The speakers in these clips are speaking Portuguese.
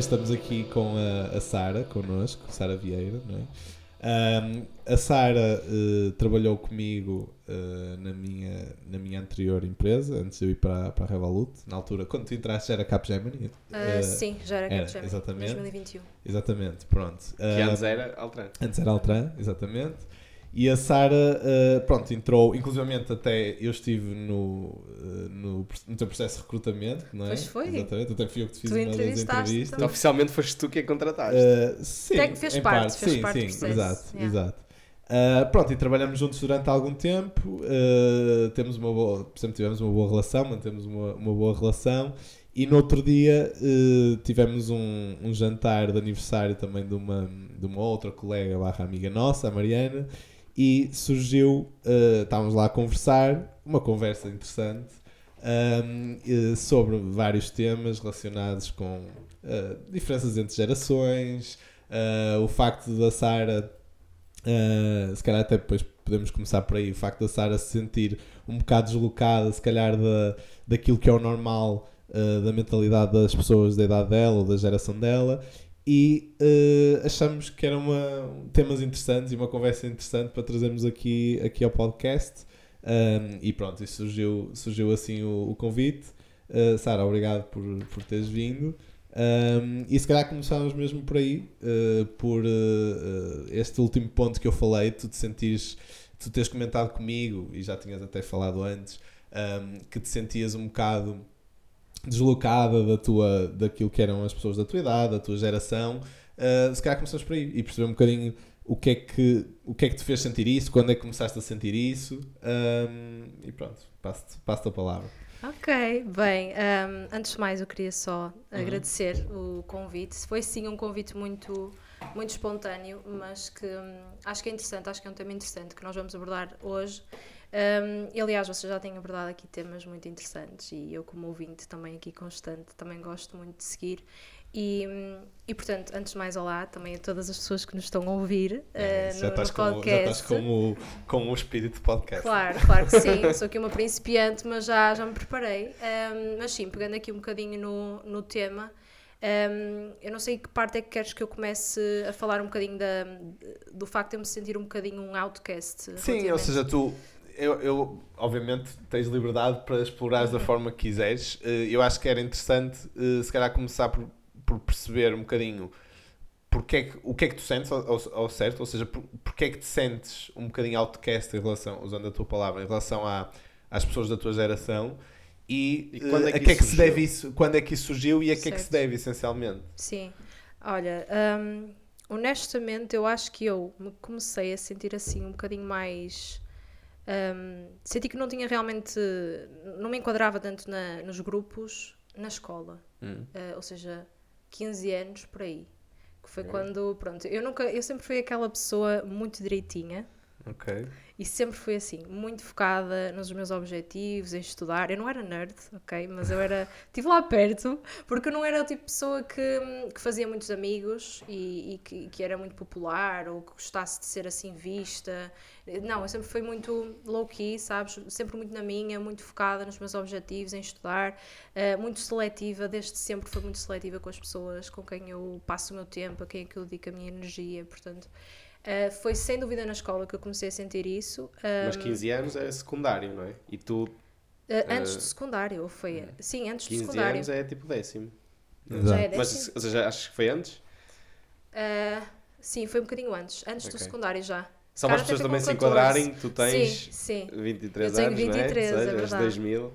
Hoje estamos aqui com a, a Sara, connosco, Sara Vieira, não é? Um, a Sara uh, trabalhou comigo uh, na, minha, na minha anterior empresa, antes de eu ir para, para a Revolut. Na altura, quando tu entraste, já era Capgemini? Uh, sim, já era, era Capgemini. Exatamente. 2021. Exatamente, pronto. Que antes era Altran. Antes era Altran, exatamente. E a Sara, uh, pronto, entrou, inclusivamente até eu estive no, uh, no, no teu processo de recrutamento, não é? Pois foi. Exatamente, até fui eu que te fiz Tu uma das entrevistaste entrevistas. Então, oficialmente foste tu que a contrataste. Uh, sim, Até que fez em parte, fez sim, parte do sim, processo. exato, Yeah. exato. Uh, pronto, e trabalhamos juntos durante algum tempo, uh, temos uma boa, sempre tivemos uma boa relação, mantemos uma, uma boa relação, e no outro dia uh, tivemos um, um jantar de aniversário também de uma, de uma outra colega barra amiga nossa, a Mariana, e surgiu, uh, estávamos lá a conversar, uma conversa interessante, um, eh, sobre vários temas relacionados com uh, diferenças entre gerações, uh, o facto da Sara, se calhar até depois podemos começar por aí, o facto da Sara se sentir um bocado deslocada, se calhar da, daquilo que é o normal da mentalidade das pessoas da idade dela ou da geração dela. E uh, achamos que eram temas interessantes e uma conversa interessante para trazermos aqui, aqui ao podcast. Um, e pronto, isso surgiu, surgiu assim o, o convite. Uh, Sara, obrigado por, por teres vindo. Um, e se calhar começámos mesmo por aí, uh, por este último ponto que eu falei, tu te sentires, tu teres comentado comigo, e já tinhas até falado antes, um, que te sentias um bocado deslocada da tua, daquilo que eram as pessoas da tua idade, da tua geração. Uh, se calhar começamos por aí e perceber um bocadinho o que é que, o que, é que te fez sentir isso, quando é que começaste a sentir isso. Um, e pronto, passo-te passo a palavra. Ok, bem, um, antes de mais eu queria só agradecer o convite. Foi sim um convite muito, muito espontâneo, mas que hum, acho que é interessante, acho que é um tema interessante que nós vamos abordar hoje. Um, e, aliás, vocês já têm abordado aqui temas muito interessantes e eu, como ouvinte também aqui constante, também gosto muito de seguir. E, e portanto, antes de mais, olá também a todas as pessoas que nos estão a ouvir É, uh, já, no, estás no com, o- já podcast. estás com o, com o espírito de podcast. Claro, claro que sim. Sou aqui uma principiante, mas já, já me preparei. Um, mas sim, pegando aqui um bocadinho no, no tema, um, eu não sei que parte é que queres que eu comece a falar um bocadinho da, do facto de eu me sentir um bocadinho um outcast. Sim, ou seja, tu, eu, eu obviamente tens liberdade para explorares da forma que quiseres. Eh, Eu acho que era interessante, eh, se calhar, começar por, por perceber um bocadinho porque é que, o que é que tu sentes ao, ao- certo, ou seja, por, porque é que te sentes um bocadinho outcast em relação, usando a tua palavra, em relação à, às pessoas da tua geração e, E quando é eh, que a que é isso que se surgiu? deve isso, quando é que isso surgiu e a que é que se Certo. deve, essencialmente. Sim. Olha, hum, honestamente, eu acho que eu me comecei a sentir assim um bocadinho mais. Hum, senti que não tinha realmente. não me enquadrava tanto na, nos grupos na escola. Hum. Uh, ou seja, 15 anos por aí. Que foi É. quando, pronto, eu nunca, eu sempre fui aquela pessoa muito direitinha Ok. e sempre fui assim, muito focada nos meus objetivos, em estudar. Eu não era nerd, ok? Mas eu era, estive lá perto, porque eu não era o tipo de pessoa que, que fazia muitos amigos e, e que, que era muito popular ou que gostasse de ser assim vista. Não, eu sempre fui muito low-key, sabes? Sempre muito na minha, muito focada nos meus objetivos, em estudar, eh, muito seletiva, desde sempre fui muito seletiva com as pessoas com quem eu passo o meu tempo, a quem é que eu dedico a minha energia, portanto. Eh, foi sem dúvida na escola que eu comecei a sentir isso. Mas Um, 15 anos é secundário, não é? E tu, eh, antes do secundário, ou foi? Sim, antes do 15 secundário. anos é tipo décimo. Já é Mas, décimo? ou seja, achas que foi antes? Sim, foi um bocadinho antes, antes do Ok. secundário já. Só para as pessoas também se 14. enquadrarem, tu tens Sim, sim. 23 Eu tenho anos, 23, não é? é Ou seja, és verdade. 2000.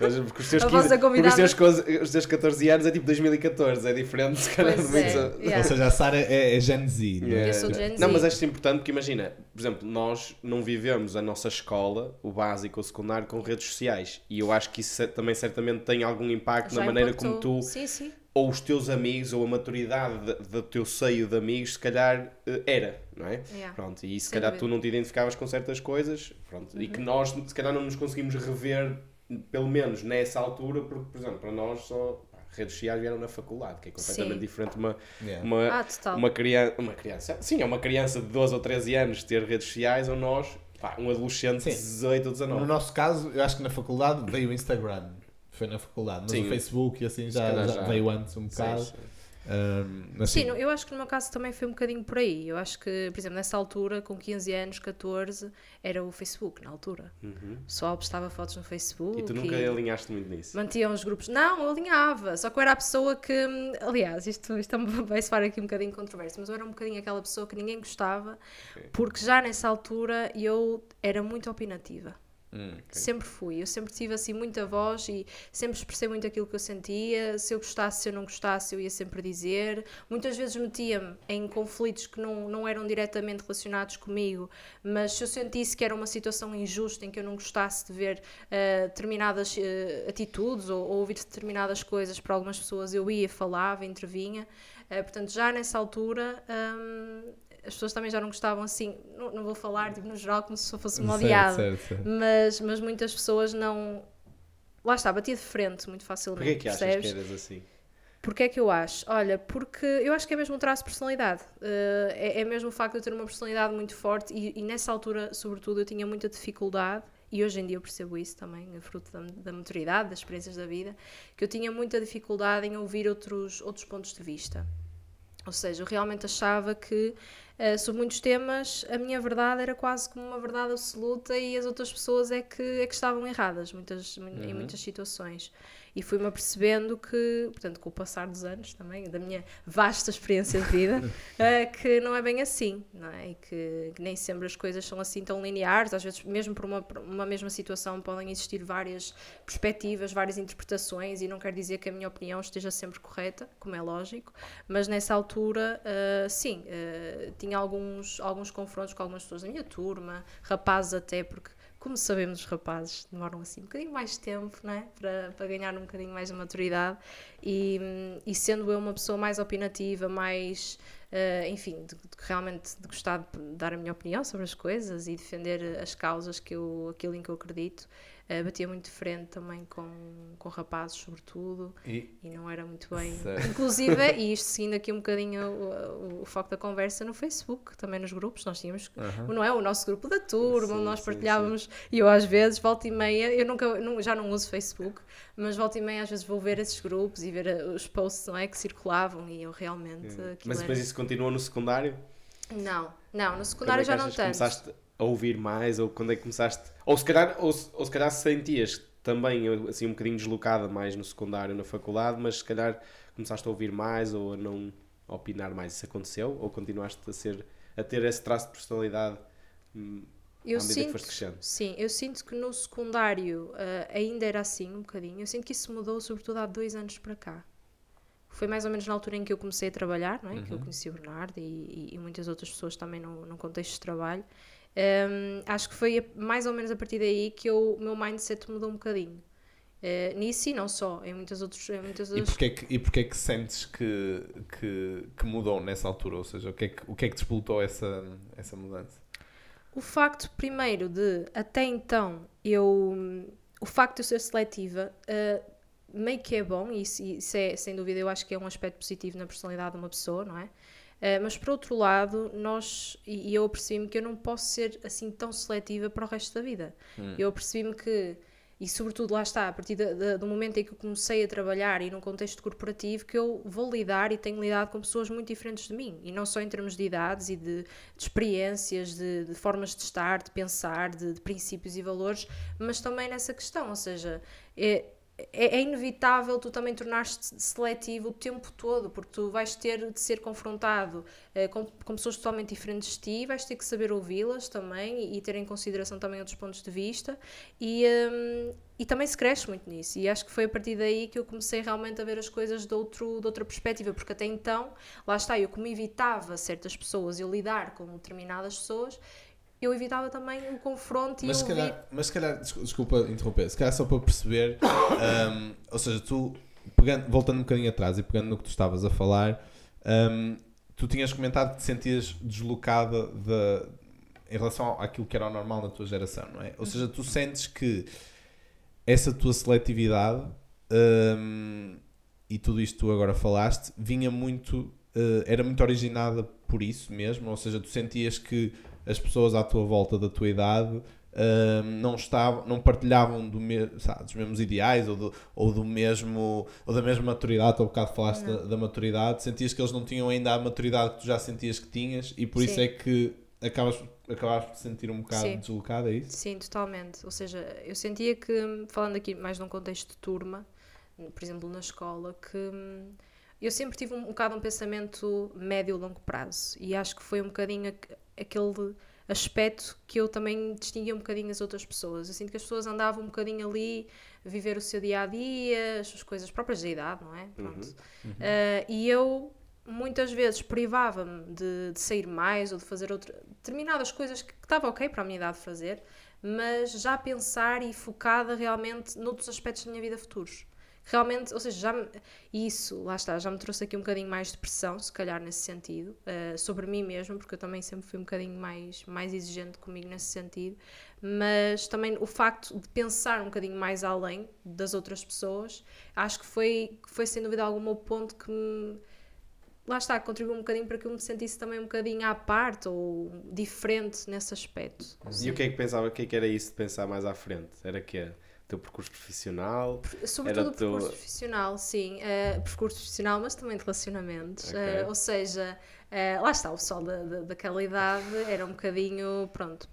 Mas porque os teus, A 15, vossa porque os teus, os teus 14 anos é tipo 2014, é diferente, se calhar. Pois de é, muitos- yeah. Ou seja, a Sara é, é Gen Z, não é? Yeah. Eu sou Gen Z. Não, mas acho importante porque imagina, por exemplo, nós não vivemos a nossa escola, o básico ou o secundário, com redes sociais. E eu acho que isso também certamente tem algum impacto Já na maneira impactou. como tu, Sim, sim. ou os teus amigos, ou a maturidade de- do teu seio de amigos, se calhar eh, era, não é? Yeah. Pronto, e se Sem calhar dúvida. tu não te identificavas com certas coisas, pronto, e que nós se calhar não nos conseguimos rever, pelo menos nessa altura, porque, por exemplo, para nós só redes sociais vieram na faculdade, que é completamente Sim. diferente de uma, Yeah. uma, Ah, uma, criança, uma criança, sim, é uma criança de 12 ou 13 anos ter redes sociais, ou nós, pá, um adolescente de Sim. 18 ou 19. No nosso caso, eu acho que na faculdade veio o Instagram. Foi na faculdade, mas Sim. o Facebook e assim já, já já. veio antes um bocado. Ahm, mas Sim, eu acho que no meu caso também foi um bocadinho por aí. Eu acho que, por exemplo, nessa altura, com 15 anos, 14, era o Facebook, na altura. Uhum. O pessoal postava fotos no Facebook. E tu nunca alinhaste muito nisso. Mantiam os grupos. Não, eu alinhava. Só que eu era a pessoa que. Aliás, isto, isto um- vai soar aqui um bocadinho controverso, mas eu era um bocadinho aquela pessoa que ninguém gostava, Ok. porque já nessa altura eu era muito opinativa. Hum. Sempre fui. Eu sempre tive assim muita voz e sempre expressei muito aquilo que eu sentia. Se eu gostasse, se eu não gostasse, eu ia sempre dizer. Muitas vezes metia-me em conflitos que não, não eram diretamente relacionados comigo, mas se eu sentisse que era uma situação injusta em que eu não gostasse de ver eh, determinadas eh, atitudes ou, ou ouvir determinadas coisas para algumas pessoas, eu ia, falava, intervinha. Eh, portanto, já nessa altura. hum, as pessoas também já não gostavam assim, não, não vou falar tipo, no geral como se eu fosse certo. mas, mas muitas pessoas não. Lá está, batia de frente muito facilmente. Porquê que achas percebes? que eras assim? Porquê é que eu acho? Olha, porque eu acho que é mesmo um traço de personalidade. Uh, é, é mesmo o facto de eu ter uma personalidade muito forte e, e nessa altura, sobretudo, eu tinha muita dificuldade. E hoje em dia eu percebo isso também, é fruto da, da maturidade, das experiências da vida, que eu tinha muita dificuldade em ouvir outros, outros pontos de vista. Ou seja, eu realmente achava que eh, sobre muitos temas a minha verdade era quase como uma verdade absoluta e as outras pessoas é que, é que estavam erradas muitas, mu- em muitas situações. E fui-me apercebendo que, portanto, com o passar dos anos também, da minha vasta experiência de vida, eh, que não é bem assim, não é? E que, que nem sempre as coisas são assim tão lineares, às vezes, mesmo por uma, uma mesma situação, podem existir várias perspectivas, várias interpretações, e não quer dizer que a minha opinião esteja sempre correta, como é lógico, mas nessa altura, eh, sim, eh, tinha alguns, alguns confrontos com algumas pessoas da minha turma, rapazes até, porque, como sabemos, os rapazes demoram assim um bocadinho mais de tempo, não é? Para, para ganhar um bocadinho mais de maturidade, e, e sendo eu uma pessoa mais opinativa, mais, eh, enfim, de, de realmente de gostar de dar a minha opinião sobre as coisas e defender as causas que eu, aquilo em que eu acredito, eh, batia muito de frente também com, com rapazes, sobretudo, E, e não era muito bem. Certo. Inclusive, e isto seguindo aqui um bocadinho o, o, o foco da conversa no Facebook, também nos grupos, nós tínhamos, Aham. não é? O nosso grupo da turma, Sim, nós sim, partilhávamos, e eu às vezes, volta e meia, eu nunca, nu- já não uso Facebook, mas volta e meia às vezes vou ver esses grupos e ver eh, os posts, não é? Que circulavam e eu realmente. Mas era- depois isso continuou no secundário? Não, não, no Quando secundário é já não tanto. começaste a ouvir mais? Ou quando é que começaste... Ou se calhar, ou, ou se calhar sentias também assim um bocadinho deslocada mais no secundário, na faculdade, mas se calhar começaste a ouvir mais ou a não opinar mais. Isso aconteceu? Ou continuaste a, ser, a ter esse traço de personalidade hum, Eu sinto, foste crescendo? sim, eu sinto que no secundário ah, ainda era assim um bocadinho. Eu sinto que isso mudou sobretudo há dois anos para cá. Foi mais ou menos na altura em que eu comecei a trabalhar, não é? que eu conheci o Bernardo e, e- e muitas outras pessoas também no, no contexto de trabalho. Ahm, acho que foi a- mais ou menos a partir daí que o meu mindset mudou um bocadinho. Eh, nisso e não só, em muitas outras, em muitas E outras porquê, que, e porquê que sentes que, que, que mudou nessa altura? Ou seja, o que é que, o que, é que despoltou essa, essa mudança? O facto, primeiro, de até então eu. O facto de eu ser seletiva uh, meio que é bom, e isso, isso é, sem dúvida, eu acho que é um aspecto positivo na personalidade de uma pessoa, não é? Uh, mas por outro lado, nós, e, e eu apercebi-me que eu não posso ser assim tão seletiva para o resto da vida. Eu apercebi-me que, e sobretudo lá está, a partir da- da- do momento em que eu comecei a trabalhar e num contexto corporativo, que eu vou lidar e tenho lidado com pessoas muito diferentes de mim. E não só em termos de idades e de, de experiências, de, de formas de estar, de pensar, de, de princípios e valores, mas também nessa questão, ou seja, é, é, é inevitável tu também tornares-te seletivo o tempo todo, porque tu vais ter de ser confrontado eh, com, com pessoas totalmente diferentes de ti, vais ter que saber ouvi-las também e, e ter em consideração também outros pontos de vista e, hum, e também se cresce muito nisso. E acho que foi a partir daí que eu comecei realmente a ver as coisas de, outro, de outra perspectiva, porque até então, lá está, eu como evitava certas pessoas, eu lidar com determinadas pessoas, eu evitava também o confronto e Mas se, ouvir. calhar, mas se calhar, descu- desculpa interromper, se calhar só para perceber, um, ou seja, tu, pegando, voltando um bocadinho atrás e pegando no que tu estavas a falar, um, tu tinhas comentado que te sentias deslocada de, em relação àquilo que era o normal na tua geração, não é? Ou seja, tu sentes que essa tua seletividade um, e tudo isto que tu agora falaste vinha muito, uh, era muito originada por isso mesmo, ou seja, tu sentias que as pessoas à tua volta da tua idade uh, não, estavam, não partilhavam do me, sabe, dos mesmos ideais ou do, ou do mesmo ou da mesma maturidade, tu há bocado falaste da, da, maturidade, sentias que eles não tinham ainda a maturidade que tu já sentias que tinhas e por Sim. isso é que acabas, acabas por te sentir um bocado Sim. deslocada, é isso? Sim, totalmente. Ou seja, eu sentia que, falando aqui mais num contexto de turma, por exemplo, na escola, que hum, eu sempre tive um, um bocado um pensamento médio-longo prazo e acho que foi um bocadinho aquele aspecto que eu também distinguia um bocadinho as outras pessoas. Eu sinto que as pessoas andavam um bocadinho ali a viver o seu dia a dia, as suas coisas próprias da idade, não é? Pronto. Uhum. Uhum. Uh, e eu muitas vezes privava-me de, de, sair mais ou de fazer outra, determinadas coisas que, que estava ok para a minha idade fazer, mas já pensar e focada realmente noutros aspectos da minha vida futuros realmente, ou seja, já me, isso, lá está, já me trouxe aqui um bocadinho mais de pressão, se calhar nesse sentido, uh, sobre mim mesmo, porque eu também sempre fui um bocadinho mais, mais exigente comigo nesse sentido, mas também o facto de pensar um bocadinho mais além das outras pessoas, acho que foi, foi sem dúvida alguma o ponto que me lá está, contribuiu um bocadinho para que eu me sentisse também um bocadinho à parte ou diferente nesse aspecto. E o que é que pensava, o que é que era isso de pensar mais à frente? Era que? Teu percurso profissional? Sobretudo o teu... percurso profissional, sim. Uh, percurso profissional, mas também de relacionamentos. Okay. Uh, ou seja, uh, lá está, o pessoal da, da, daquela idade era um bocadinho, pronto,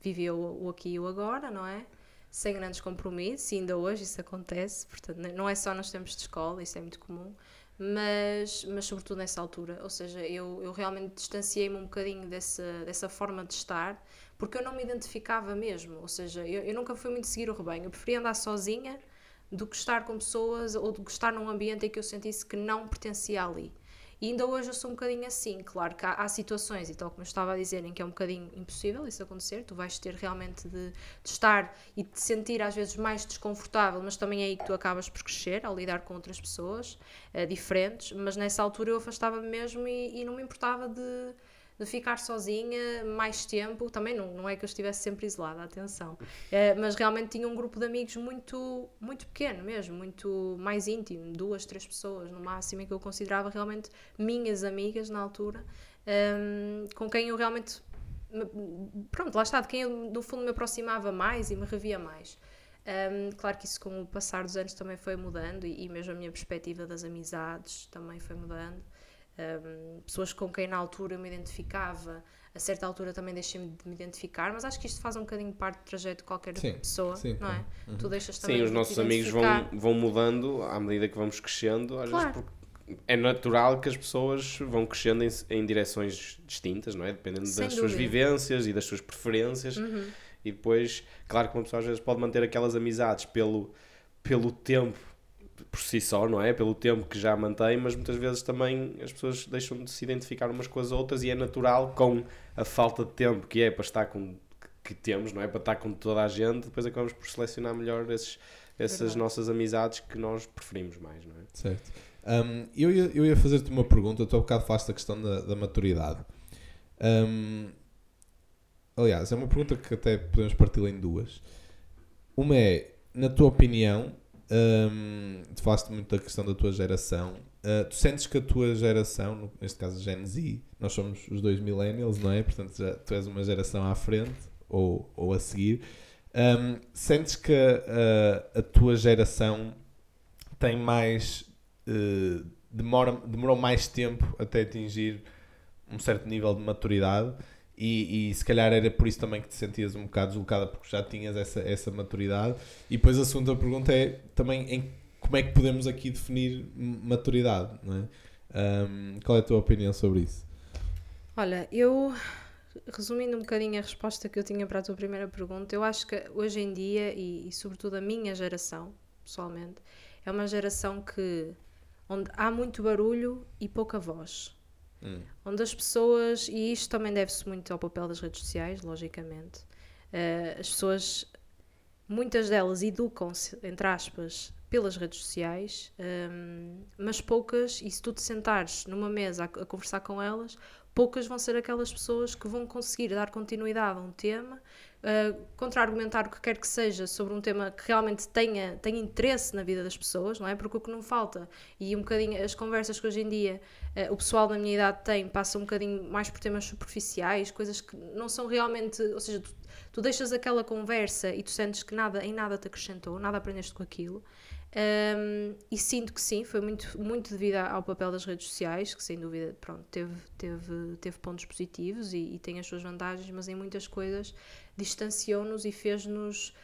vivia o, o aqui e o agora, não é? Sem grandes compromissos, e ainda hoje isso acontece, portanto, não é só nos tempos de escola, isso é muito comum mas, mas sobretudo nessa altura. Ou seja, eu, eu realmente distanciei-me um bocadinho dessa, dessa forma de estar porque eu não me identificava mesmo. Ou seja, eu, eu nunca fui muito seguir o rebanho. Eu preferia andar sozinha do que estar com pessoas ou do que estar num ambiente em que eu sentisse que não pertencia ali. E ainda hoje eu sou um bocadinho assim. Claro que há, há, situações, e tal como eu estava a dizer, em que é um bocadinho impossível isso acontecer. Tu vais ter realmente de, de estar e de sentir às vezes mais desconfortável, mas também é aí que tu acabas por crescer ao lidar com outras pessoas uh, diferentes. Mas nessa altura eu afastava-me mesmo e, e não me importava de de ficar sozinha mais tempo. Também não, não é que eu estivesse sempre isolada, atenção. É, mas realmente tinha um grupo de amigos muito, muito pequeno mesmo, muito mais íntimo, duas, três pessoas no máximo, que eu considerava realmente minhas amigas na altura, um, com quem eu realmente. Pronto, lá está, de quem eu no fundo me aproximava mais e me revia mais. Um, claro que isso com o passar dos anos também foi mudando e, e mesmo a minha perspectiva das amizades também foi mudando um, pessoas com quem na altura eu me identificava, a certa altura também deixei-me de me identificar, mas acho que isto faz um bocadinho parte do trajeto de qualquer sim, pessoa, sim, não é? Uhum. Tu deixas também Sim, os nossos amigos vão, vão mudando à medida que vamos crescendo, às claro. vezes porque é natural que as pessoas vão crescendo em, em direções distintas, não é? Dependendo Sem das dúvida. suas vivências e das suas preferências. Uhum. E depois, claro que uma pessoa às vezes pode manter aquelas amizades pelo, pelo tempo por si só, não é? Pelo tempo que já mantém, mas muitas vezes também as pessoas deixam de se identificar umas com as outras e é natural com a falta de tempo que é para estar com que temos, não é? Para estar com toda a gente, depois acabamos por selecionar melhor esses, essas nossas amizades que nós preferimos mais, não é? Certo. Um, eu ia, eu ia fazer-te uma pergunta, tu há bocado falaste da questão da, da maturidade. Um, aliás, é uma pergunta que até podemos partir em duas. Uma é, na tua opinião, um, tu falaste muito da questão da tua geração. Uh, tu sentes que a tua geração, neste caso a Gen Z, nós somos os dois millennials, não é? Portanto, já, tu és uma geração à frente ou, ou a seguir. Um, sentes que a, a tua geração tem mais. Uh, demora, demorou mais tempo até atingir um certo nível de maturidade e, e, se calhar era por isso também que te sentias um bocado deslocada porque já tinhas essa, essa maturidade. E depois a segunda pergunta é também em como é que podemos aqui definir maturidade, é? Um, qual é a tua opinião sobre isso? Olha, eu resumindo um bocadinho a resposta que eu tinha para a tua primeira pergunta, eu acho que hoje em dia, e, e sobretudo a minha geração, pessoalmente, é uma geração que onde há muito barulho e pouca voz. Hum. Onde as pessoas, e isto também deve-se muito ao papel das redes sociais, logicamente, uh, as pessoas, muitas delas educam-se, entre aspas, pelas redes sociais, um, mas poucas, e se tu te sentares numa mesa a, a, conversar com elas, poucas vão ser aquelas pessoas que vão conseguir dar continuidade a um tema, uh, contra-argumentar o que quer que seja sobre um tema que realmente tenha, tenha interesse na vida das pessoas, não é? Porque o que não falta, e um bocadinho as conversas que hoje em dia uh, o pessoal da minha idade tem, passa um bocadinho mais por temas superficiais, coisas que não são realmente, ou seja, tu, tu deixas aquela conversa e tu sentes que nada, em nada te acrescentou, nada aprendeste com aquilo. Um, e sinto que sim, foi muito, muito devido ao papel das redes sociais, que sem dúvida pronto, teve, teve, teve pontos positivos e, e tem as suas vantagens, mas em muitas coisas distanciou-nos e fez-nos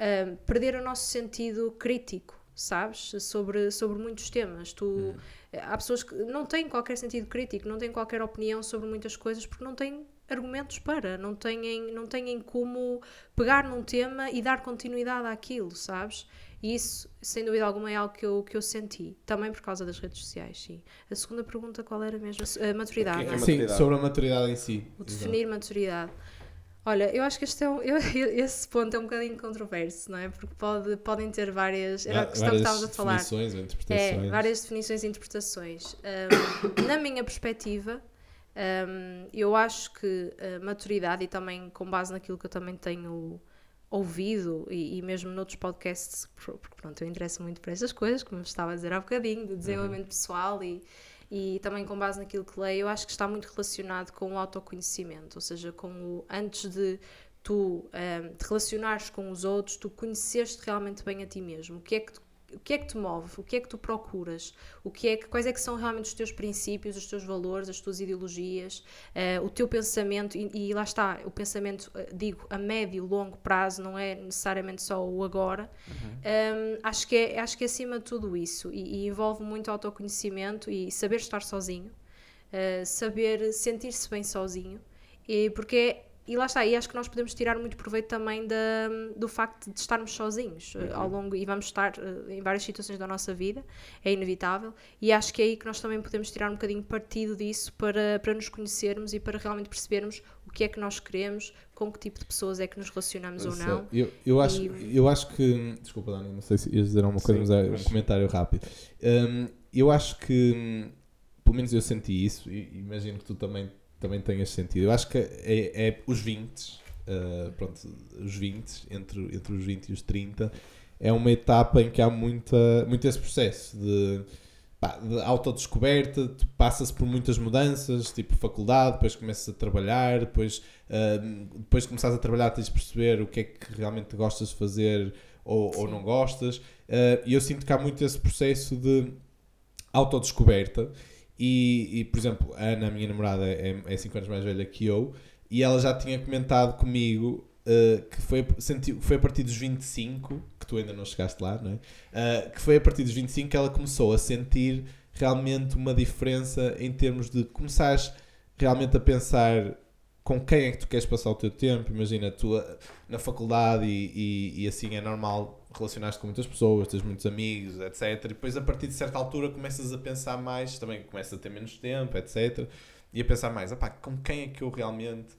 um, perder o nosso sentido crítico, sabes? Sobre, sobre muitos temas. Tu, uhum. Há pessoas que não têm qualquer sentido crítico, não têm qualquer opinião sobre muitas coisas porque não têm argumentos para, não têm, não têm como pegar num tema e dar continuidade àquilo, sabes? E isso, sem dúvida alguma, é algo que eu, que eu senti. Também por causa das redes sociais, sim. A segunda pergunta, qual era mesmo? A maturidade. É, é sim, sobre a maturidade em si. O definir Exato. maturidade. Olha, eu acho que este é um, eu, esse ponto é um bocadinho controverso, não é? Porque pode, podem ter várias. Era a questão que estávamos a falar. Definições ou interpretações. É, várias definições e interpretações. Um, na minha perspectiva, um, eu acho que a maturidade, e também com base naquilo que eu também tenho ouvido e, e, mesmo noutros podcasts, porque pronto, eu interesso muito por essas coisas, como estava a dizer há bocadinho, do desenvolvimento uhum. pessoal e, e também com base naquilo que leio, eu acho que está muito relacionado com o autoconhecimento, ou seja, com o antes de tu um, te relacionares com os outros, tu conheceste realmente bem a ti mesmo, o que é que tu o que é que te move, o que é que tu procuras, o que é que, quais é que são realmente os teus princípios, os teus valores, as tuas ideologias, uh, o teu pensamento, e, e, lá está, o pensamento, uh, digo, a médio, longo prazo, não é necessariamente só o agora. Uhum. Um, acho, que é, acho que é acima de tudo isso, e, e envolve muito autoconhecimento e saber estar sozinho, uh, saber sentir-se bem sozinho, e porque é e lá está, e acho que nós podemos tirar muito proveito também da, do facto de estarmos sozinhos eh, uhum. ao longo, e vamos estar uh, em várias situações da nossa vida, é inevitável, e acho que é aí que nós também podemos tirar um bocadinho partido disso para, para nos conhecermos e para realmente percebermos o que é que nós queremos, com que tipo de pessoas é que nos relacionamos ou não. Eu, eu, acho, e... eu acho que. Desculpa, Dani, não sei se ias dizer alguma coisa, Sim, mas é um comentário rápido. Um, eu acho que, pelo menos eu senti isso, e imagino que tu também também tenhas sentido. Eu acho que é, é os 20, uh, eh, pronto, os 20, entre, entre os 20 e os 30, é uma etapa em que há muita, muito esse processo de, pá, de autodescoberta, passa-se por muitas mudanças, tipo faculdade, depois começas a trabalhar, depois, uh, depois de começares a trabalhar tens de perceber o que é que realmente gostas de fazer ou, ou não gostas. Uh, e eu sinto que há muito esse processo de autodescoberta e, e, por exemplo, a Ana, a minha namorada, é 5 é anos mais velha que eu, e ela já tinha comentado comigo uh, que foi, senti, foi a partir dos 25, que tu ainda não chegaste lá, não é? Uh, que foi a partir dos 25 que ela começou a sentir realmente uma diferença em termos de começares realmente a pensar com quem é que tu queres passar o teu tempo. Imagina, tu na faculdade e, e, e assim é normal relacionaste com muitas pessoas, tens muitos amigos, etc. E depois, a partir de certa altura, começas a pensar mais, também começas a ter menos tempo, etc. E a pensar mais, com quem é que eu realmente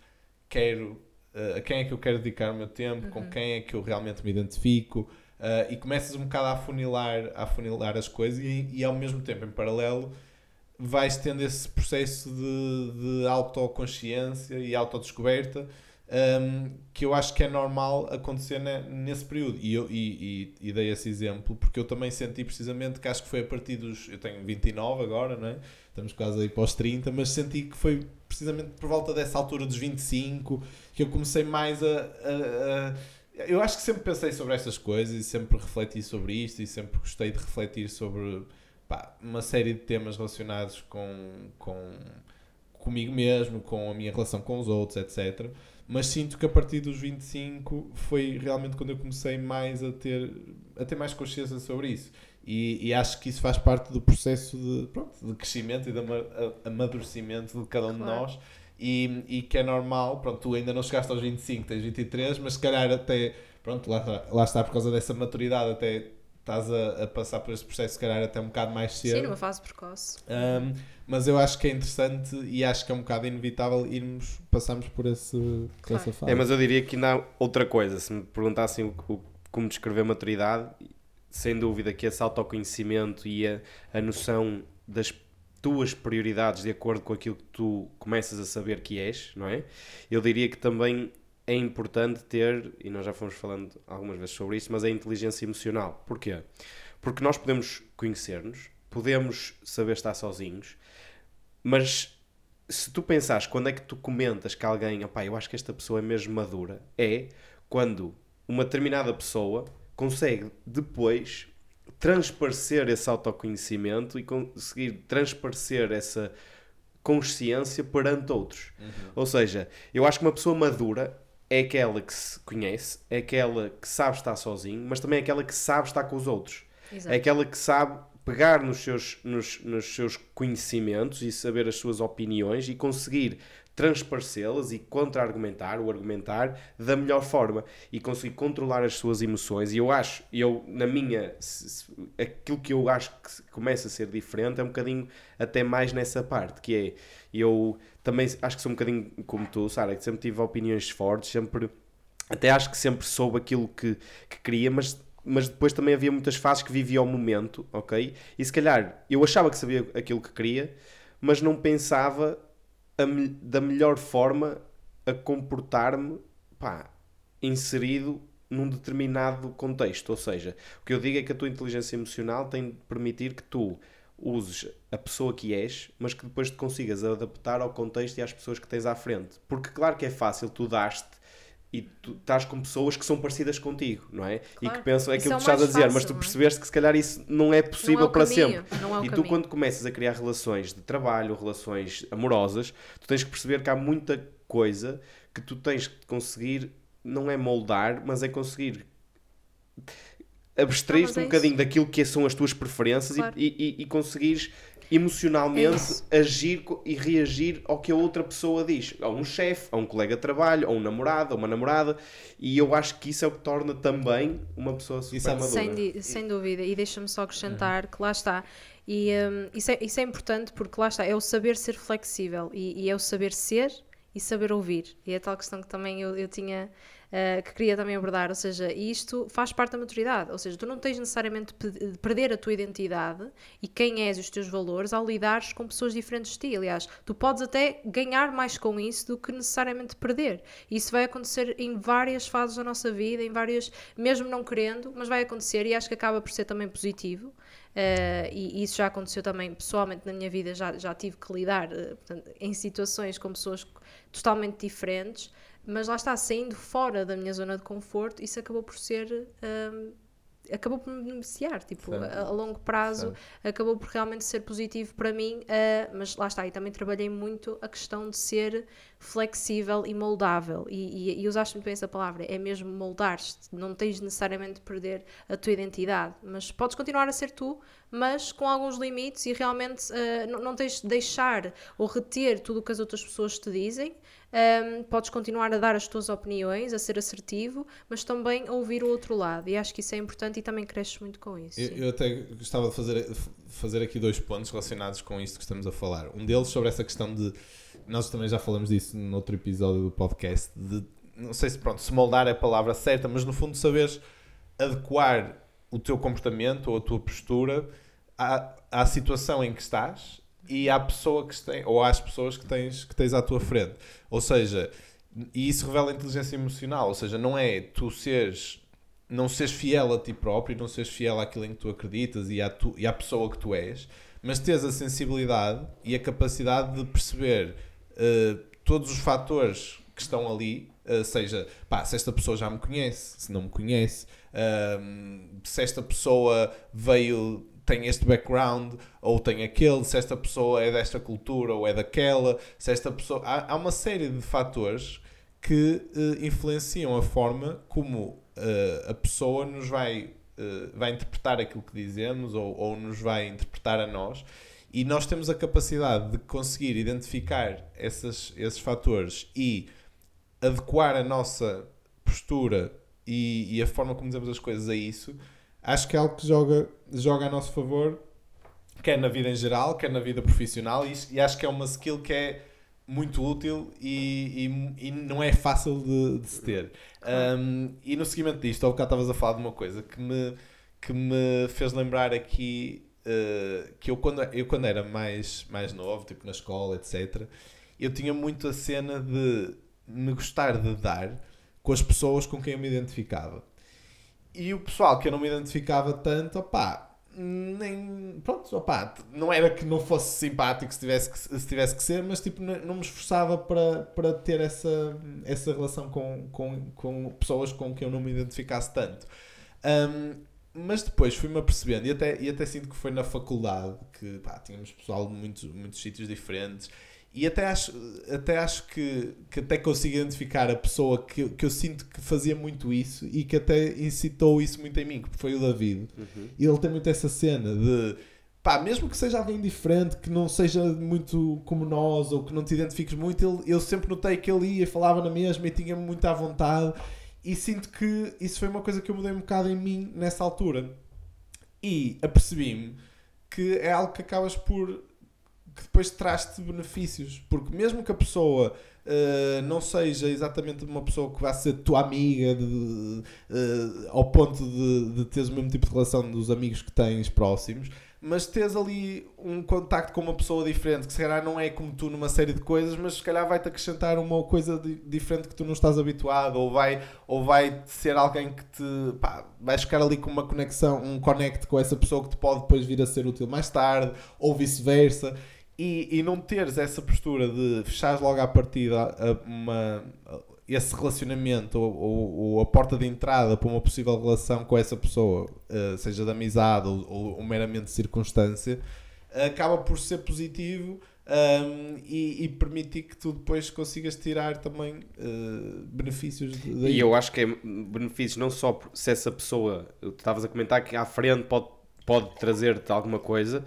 quero, uh, a quem é que eu quero dedicar o meu tempo, uhum. com quem é que eu realmente me identifico. Uh, e começas um bocado a afunilar, a afunilar as coisas e, e ao mesmo tempo, em paralelo, vais tendo esse processo de, de autoconsciência e autodescoberta um, que eu acho que é normal acontecer nesse período. E, eu, e, e, e, dei esse exemplo porque eu também senti precisamente que acho que foi a partir dos. Eu tenho 29 agora, não é? Estamos quase aí para os 30, mas senti que foi precisamente por volta dessa altura dos 25 que eu comecei mais a, a, a eu acho que sempre pensei sobre estas coisas e sempre refleti sobre isto e sempre gostei de refletir sobre pá, uma série de temas relacionados com, com comigo mesmo, com a minha relação com os outros, etc mas sinto que a partir dos 25 foi realmente quando eu comecei mais a ter, a ter mais consciência sobre isso. E, e acho que isso faz parte do processo de, pronto, de crescimento e de amadurecimento de cada um claro. de nós. E, e que é normal, pronto, tu ainda não chegaste aos 25, tens 23, mas se calhar até, pronto, lá, lá está por causa dessa maturidade, até estás a, a, passar por esse processo, se calhar até um bocado mais cedo. Sim, numa fase precoce. Um, mas eu acho que é interessante e acho que é um bocado inevitável irmos, passarmos por, esse, por claro. essa fase. É, mas eu diria que ainda há outra coisa. Se me perguntassem o, o, como descrever maturidade, sem dúvida que esse autoconhecimento e a, a noção das tuas prioridades de acordo com aquilo que tu começas a saber que és, não é? Eu diria que também é importante ter, e nós já fomos falando algumas vezes sobre isso, mas é a inteligência emocional. Porquê? Porque nós podemos conhecer-nos, podemos saber estar sozinhos, mas se tu pensares quando é que tu comentas que alguém, opá, eu acho que esta pessoa é mesmo madura, é quando uma determinada pessoa consegue depois transparecer esse autoconhecimento e conseguir transparecer essa consciência perante outros. Uhum. Ou seja, eu acho que uma pessoa madura é aquela que se conhece, é aquela que sabe estar sozinho, mas também é aquela que sabe estar com os outros. Exato. É aquela que sabe pegar nos seus, nos, nos seus conhecimentos e saber as suas opiniões e conseguir transparecê-las e contra-argumentar ou argumentar da melhor forma e conseguir controlar as suas emoções. E eu acho, eu, na minha, aquilo que eu acho que começa a ser diferente é um bocadinho até mais nessa parte, que é, eu também acho que sou um bocadinho como tu, Sara, que sempre tive opiniões fortes, sempre, até acho que sempre soube aquilo que, que queria, mas mas depois também havia muitas fases que vivia ao momento, ok? E se calhar eu achava que sabia aquilo que queria, mas não pensava da melhor forma a comportar-me, inserido num determinado contexto. Ou seja, o que eu digo é que a tua inteligência emocional tem de permitir que tu uses a pessoa que és, mas que depois te consigas adaptar ao contexto e às pessoas que tens à frente. Porque claro que é fácil, tu daste e tu estás com pessoas que são parecidas contigo, não é? E Claro. que pensam é aquilo é que o estás a dizer, mas fácil, tu não é? percebeste que se calhar isso não é possível Não é para caminho, sempre. não é o e tu, caminho. quando começas a criar relações de trabalho, relações amorosas, tu tens que perceber que há muita coisa que tu tens que conseguir, não é moldar, mas é conseguir abstrair-te mas um é bocadinho daquilo que são as tuas preferências e- Claro. e, e, e conseguires É emocionalmente isso. agir e reagir ao que a outra pessoa diz, a um chefe, a um colega de trabalho, a um namorado, a uma namorada, e eu acho que isso é o que torna também uma pessoa super Isso é- madura. Sem, sem dúvida, e deixa-me só acrescentar que lá está. E hum, isso, é, isso é importante porque lá está, é o saber ser flexível e, e é o saber ser e saber ouvir. E é tal questão que também eu, eu tinha, eh, que queria também abordar, ou seja, isto faz parte da maturidade, ou seja, tu não tens necessariamente de pe- de perder a tua identidade e quem és e os teus valores ao lidares com pessoas diferentes de ti. Aliás, tu podes até ganhar mais com isso do que necessariamente perder. Isso vai acontecer em várias fases da nossa vida, em várias, mesmo não querendo, mas vai acontecer e acho que acaba por ser também positivo. Eh, e isso já aconteceu também pessoalmente na minha vida, já, já tive que lidar eh, portanto, em situações com pessoas totalmente diferentes, mas lá está, saindo fora da minha zona de conforto, isso acabou por ser. hum, acabou por me beneficiar, tipo, a, a longo prazo Certo. acabou por realmente ser positivo para mim, eh, mas lá está, e também trabalhei muito a questão de ser flexível e moldável, e, e, e usaste muito bem essa palavra, é mesmo moldar-te, não tens necessariamente de perder a tua identidade, mas podes continuar a ser tu, mas com alguns limites e realmente eh, não, não tens de deixar ou reter tudo o que as outras pessoas te dizem, Ahm, podes continuar a dar as tuas opiniões, a ser assertivo, mas também a ouvir o outro lado. E acho que isso é importante e também cresces muito com isso. Eu, eu até gostava de fazer, fazer aqui dois pontos relacionados com isto que estamos a falar. Um deles sobre essa questão de. Nós também já falamos disso no outro episódio do podcast. De, não sei se pronto, se moldar é a palavra certa, mas no fundo saberes adequar o teu comportamento ou a tua postura à, à situação em que estás e à pessoa que tem, ou às pessoas que tens, que tens à tua frente. Ou seja, e isso revela inteligência emocional, ou seja, não é tu seres não seres fiel a ti próprio, não seres fiel àquilo em que tu acreditas e à, tu, e à pessoa que tu és, mas teres a sensibilidade e a capacidade de perceber eh, todos os fatores que estão ali, eh, seja, pá, se esta pessoa já me conhece, se não me conhece, ahm, se esta pessoa veio, tem este background ou tem aquele, se esta pessoa é desta cultura ou é daquela, se esta pessoa. Há, há uma série de fatores que eh, influenciam a forma como eh, a pessoa nos vai, eh, vai interpretar aquilo que dizemos ou, ou nos vai interpretar a nós. E nós temos a capacidade de conseguir identificar essas, esses fatores e adequar a nossa postura e, e a forma como dizemos as coisas a isso. Acho que é algo que joga, joga a nosso favor, quer na vida em geral, quer na vida profissional, e, e acho que é uma skill que é muito útil e, e, e não é fácil de, de se ter. Um, e no seguimento disto, ao bocado estavas a falar de uma coisa que me, que me fez lembrar aqui eh, que eu quando, eu quando era mais, mais novo, tipo na escola, etc., eu tinha muito a cena de me gostar de dar com as pessoas com quem eu me identificava. E o pessoal que eu não me identificava tanto, opá, nem. Pronto, opá, não era que não fosse simpático se tivesse que, se tivesse que ser, mas tipo, não, me esforçava para, para ter essa, essa relação com, com, com pessoas com quem eu não me identificasse tanto. Um, mas depois fui-me apercebendo, e até, e até sinto que foi na faculdade que pá, tínhamos pessoal de muitos, muitos sítios diferentes. E até acho, até acho que, que até consigo identificar a pessoa que, que eu sinto que fazia muito isso e que até incitou isso muito em mim, que foi o David. Uhum. E ele tem muito essa cena de pá, mesmo que seja alguém diferente, que não seja muito como nós ou que não te identifiques muito, ele, eu sempre notei que ele ia falava na mesma e tinha muito à vontade. E sinto que isso foi uma coisa que eu mudei um bocado em mim nessa altura. E apercebi-me que é algo que acabas por. Que depois traz-te benefícios. Porque mesmo que a pessoa uh, não seja exatamente uma pessoa que vá ser tua amiga, de, uh, ao ponto de, de teres o mesmo tipo de relação dos amigos que tens próximos, mas tens ali um contacto com uma pessoa diferente, que se calhar não é como tu numa série de coisas, mas se calhar vai-te acrescentar uma coisa di diferente que tu não estás habituado, ou vai, ou vai ser alguém que te pá, vais ficar ali com uma conexão, um connect com essa pessoa que te pode depois vir a ser útil mais tarde, ou vice-versa. E, e não teres essa postura de fechares logo à partida uma, esse relacionamento ou, ou, ou, a porta de entrada para uma possível relação com essa pessoa, uh, seja de amizade ou, ou, ou, meramente de circunstância, acaba por ser positivo um, ehm, e, e, permitir que tu depois consigas tirar também uh, benefícios daí. E eu acho que é benefícios não só se essa pessoa, tu estavas a comentar que à frente pode, pode trazer-te alguma coisa,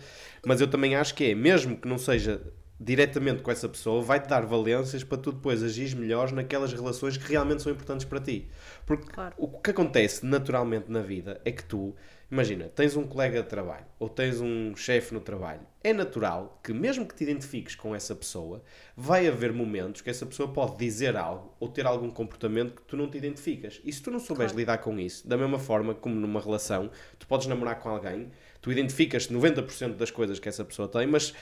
mas eu também acho que é, mesmo que não seja diretamente com essa pessoa, vai-te dar valências para tu depois agir melhores naquelas relações que realmente são importantes para ti. Porque claro. o que acontece naturalmente na vida é que tu, imagina, tens um colega de trabalho ou tens um chefe no trabalho. É natural que, mesmo que te identifiques com essa pessoa, vai haver momentos que essa pessoa pode dizer algo ou ter algum comportamento que tu não te identificas. E se tu não souberes claro. lidar com isso, da mesma forma como numa relação, tu podes namorar com alguém, tu identificas 90% das coisas que essa pessoa tem, mas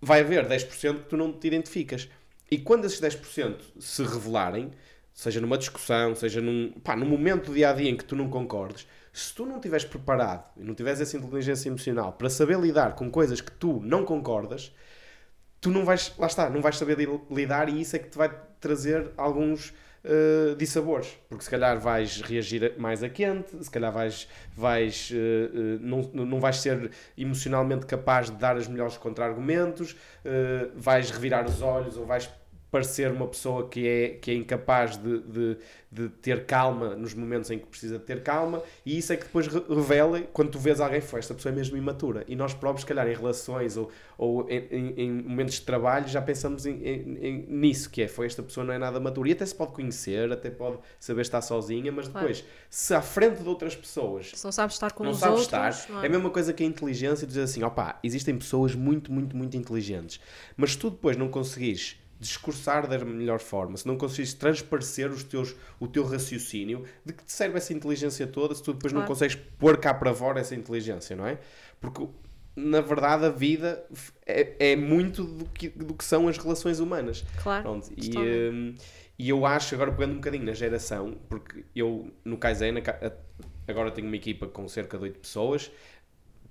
vai haver 10% que tu não te identificas. E quando esses 10% se revelarem, seja numa discussão, seja num, pá, num momento do dia a dia em que tu não concordes, se tu não estiveres preparado e não tiveres essa inteligência emocional para saber lidar com coisas que tu não concordas, tu não vais, lá está, não vais saber lidar e isso é que te vai trazer alguns uh, dissabores, porque se calhar vais reagir mais a quente, se calhar vais, vais, uh, não, não vais ser emocionalmente capaz de dar os melhores contra-argumentos, uh, vais revirar os olhos ou vais parecer uma pessoa que é, que é incapaz de, de, de, ter calma nos momentos em que precisa de ter calma, e isso é que depois revela quando tu vês alguém, foi, esta pessoa é mesmo imatura. E nós próprios, se calhar, em relações ou, ou em, em, em momentos de trabalho, já pensamos em, em, nisso, que é, foi, esta pessoa não é nada matura. E até se pode conhecer, até pode saber estar sozinha, mas depois, claro. se à frente de outras pessoas. Se não sabes estar com não os sabes outros. Estar, é? é a mesma coisa que a inteligência, dizer assim, opá, existem pessoas muito, muito, muito inteligentes, mas se tu depois não conseguires discursar da melhor forma, se não conseguires transparecer os teus, o teu raciocínio, de que te serve essa inteligência toda se tu depois claro. não consegues pôr cá para fora essa inteligência, não é? Porque na verdade a vida é, é muito do que, do que são as relações humanas. Claro. Pronto, e, um, e eu acho, agora pegando um bocadinho na geração, porque eu no Kaizen agora tenho uma equipa com cerca de 8 pessoas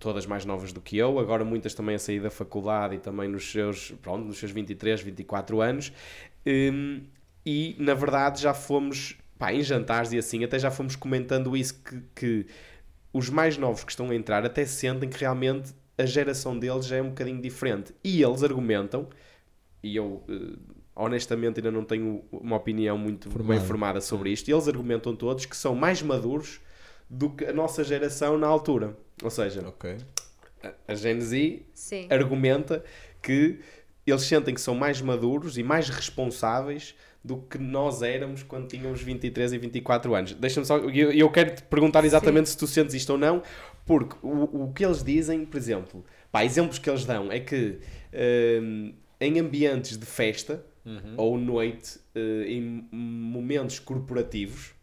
todas mais novas do que eu, agora muitas também a sair da faculdade e também nos seus, pronto, nos seus 23, 24 anos. Um, e na verdade já fomos, pá, em jantares e assim, até já fomos comentando isso que, que os mais novos que estão a entrar até sentem que realmente a geração deles já é um bocadinho diferente. E eles argumentam, e eu uh, honestamente ainda não tenho uma opinião muito Formado. bem formada sobre isto, e eles argumentam todos que são mais maduros do que a nossa geração na altura. Ou seja, okay. a, a Gen Z Sim. argumenta que eles sentem que são mais maduros e mais responsáveis do que nós éramos quando tínhamos 23 e 24 anos. Deixa-me só, eu, eu quero te perguntar exatamente Sim. se tu sentes isto ou não, porque o, o que eles dizem, por exemplo, pá, exemplos que eles dão é que um, em ambientes de festa uhum. ou noite, uh, em momentos corporativos,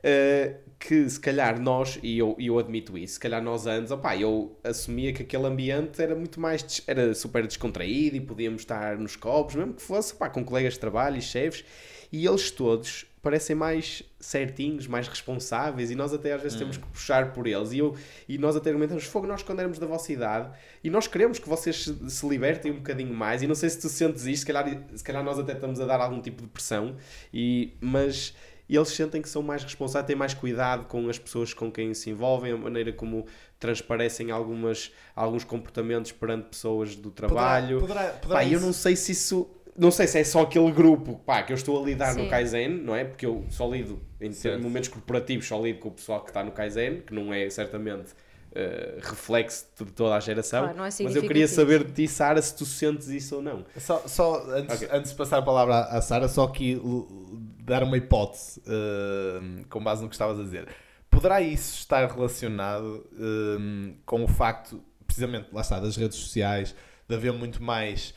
uh, que se calhar nós, e eu, eu admito isso, se calhar nós antes, opá, eu assumia que aquele ambiente era muito mais, era super descontraído e podíamos estar nos copos, mesmo que fosse opá, com colegas de trabalho e chefes, e eles todos parecem mais certinhos, mais responsáveis e nós até às vezes temos que puxar por eles e, eu, e nós até argumentamos, fogo, nós quando éramos da vossa idade e nós queremos que vocês se, se libertem um bocadinho mais e não sei se tu sentes isto, se calhar, se calhar nós até estamos a dar algum tipo de pressão, e, mas eles sentem que são mais responsáveis, têm mais cuidado com as pessoas com quem se envolvem, a maneira como transparecem algumas, alguns comportamentos perante pessoas do trabalho. Poderá, poderá Pá, eu não sei se isso. Não sei se é só aquele grupo pá, que eu estou a lidar no Sim. Kaizen, não é? Porque eu só lido em Certo. momentos corporativos, só lido com o pessoal que está no Kaizen, que não é certamente eh, reflexo de toda a geração. Claro, é mas eu queria saber de ti, Sara, se tu sentes isso ou não. Só, só antes, Ok. antes de passar a palavra à Sara, só l- dar uma hipótese uh, com base no que estavas a dizer. Poderá isso estar relacionado um, com o facto, precisamente, lá está, das redes sociais, de haver muito mais